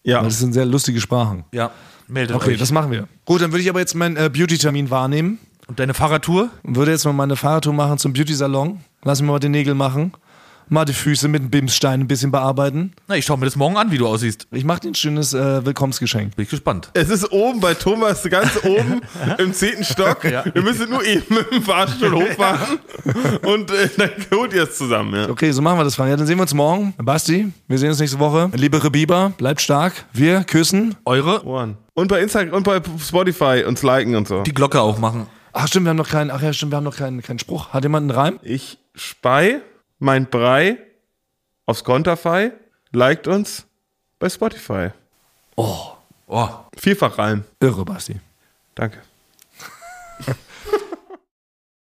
Ja. Weil das sind sehr lustige Sprachen. ja, meldet Okay, euch. das machen wir. Gut, dann würde ich aber jetzt meinen äh, Beauty-Termin wahrnehmen Und deine Fahrradtour? und würde jetzt mal meine Fahrradtour machen zum Beauty-Salon. Lass mir mal die Nägel machen. Mal die Füße mit dem Bimsstein ein bisschen bearbeiten. Na, ich schau mir das morgen an, wie du aussiehst. Ich mache dir ein schönes äh, Willkommensgeschenk. Bin ich gespannt. Es ist oben bei Thomas, ganz oben im zehnten Stock. Wir müssen nur eben mit dem Fahrstuhl hochfahren und äh, dann holt ihr es zusammen. Ja. Okay, so machen wir das, Frank. Ja, dann sehen wir uns morgen. Basti, wir sehen uns nächste Woche. Liebe Rebiber, bleibt stark. Wir küssen. Eure? Ohren. Und bei Instagram und bei Spotify uns liken und so. Die Glocke auch machen. Ach stimmt, wir haben noch keinen, ach ja, stimmt, wir haben noch keinen, keinen Spruch. Hat jemand einen Reim? Ich spei mein Brei aufs Konterfei, liked uns bei Spotify. Oh. Vielfach Reim. Irre, Basti. Danke.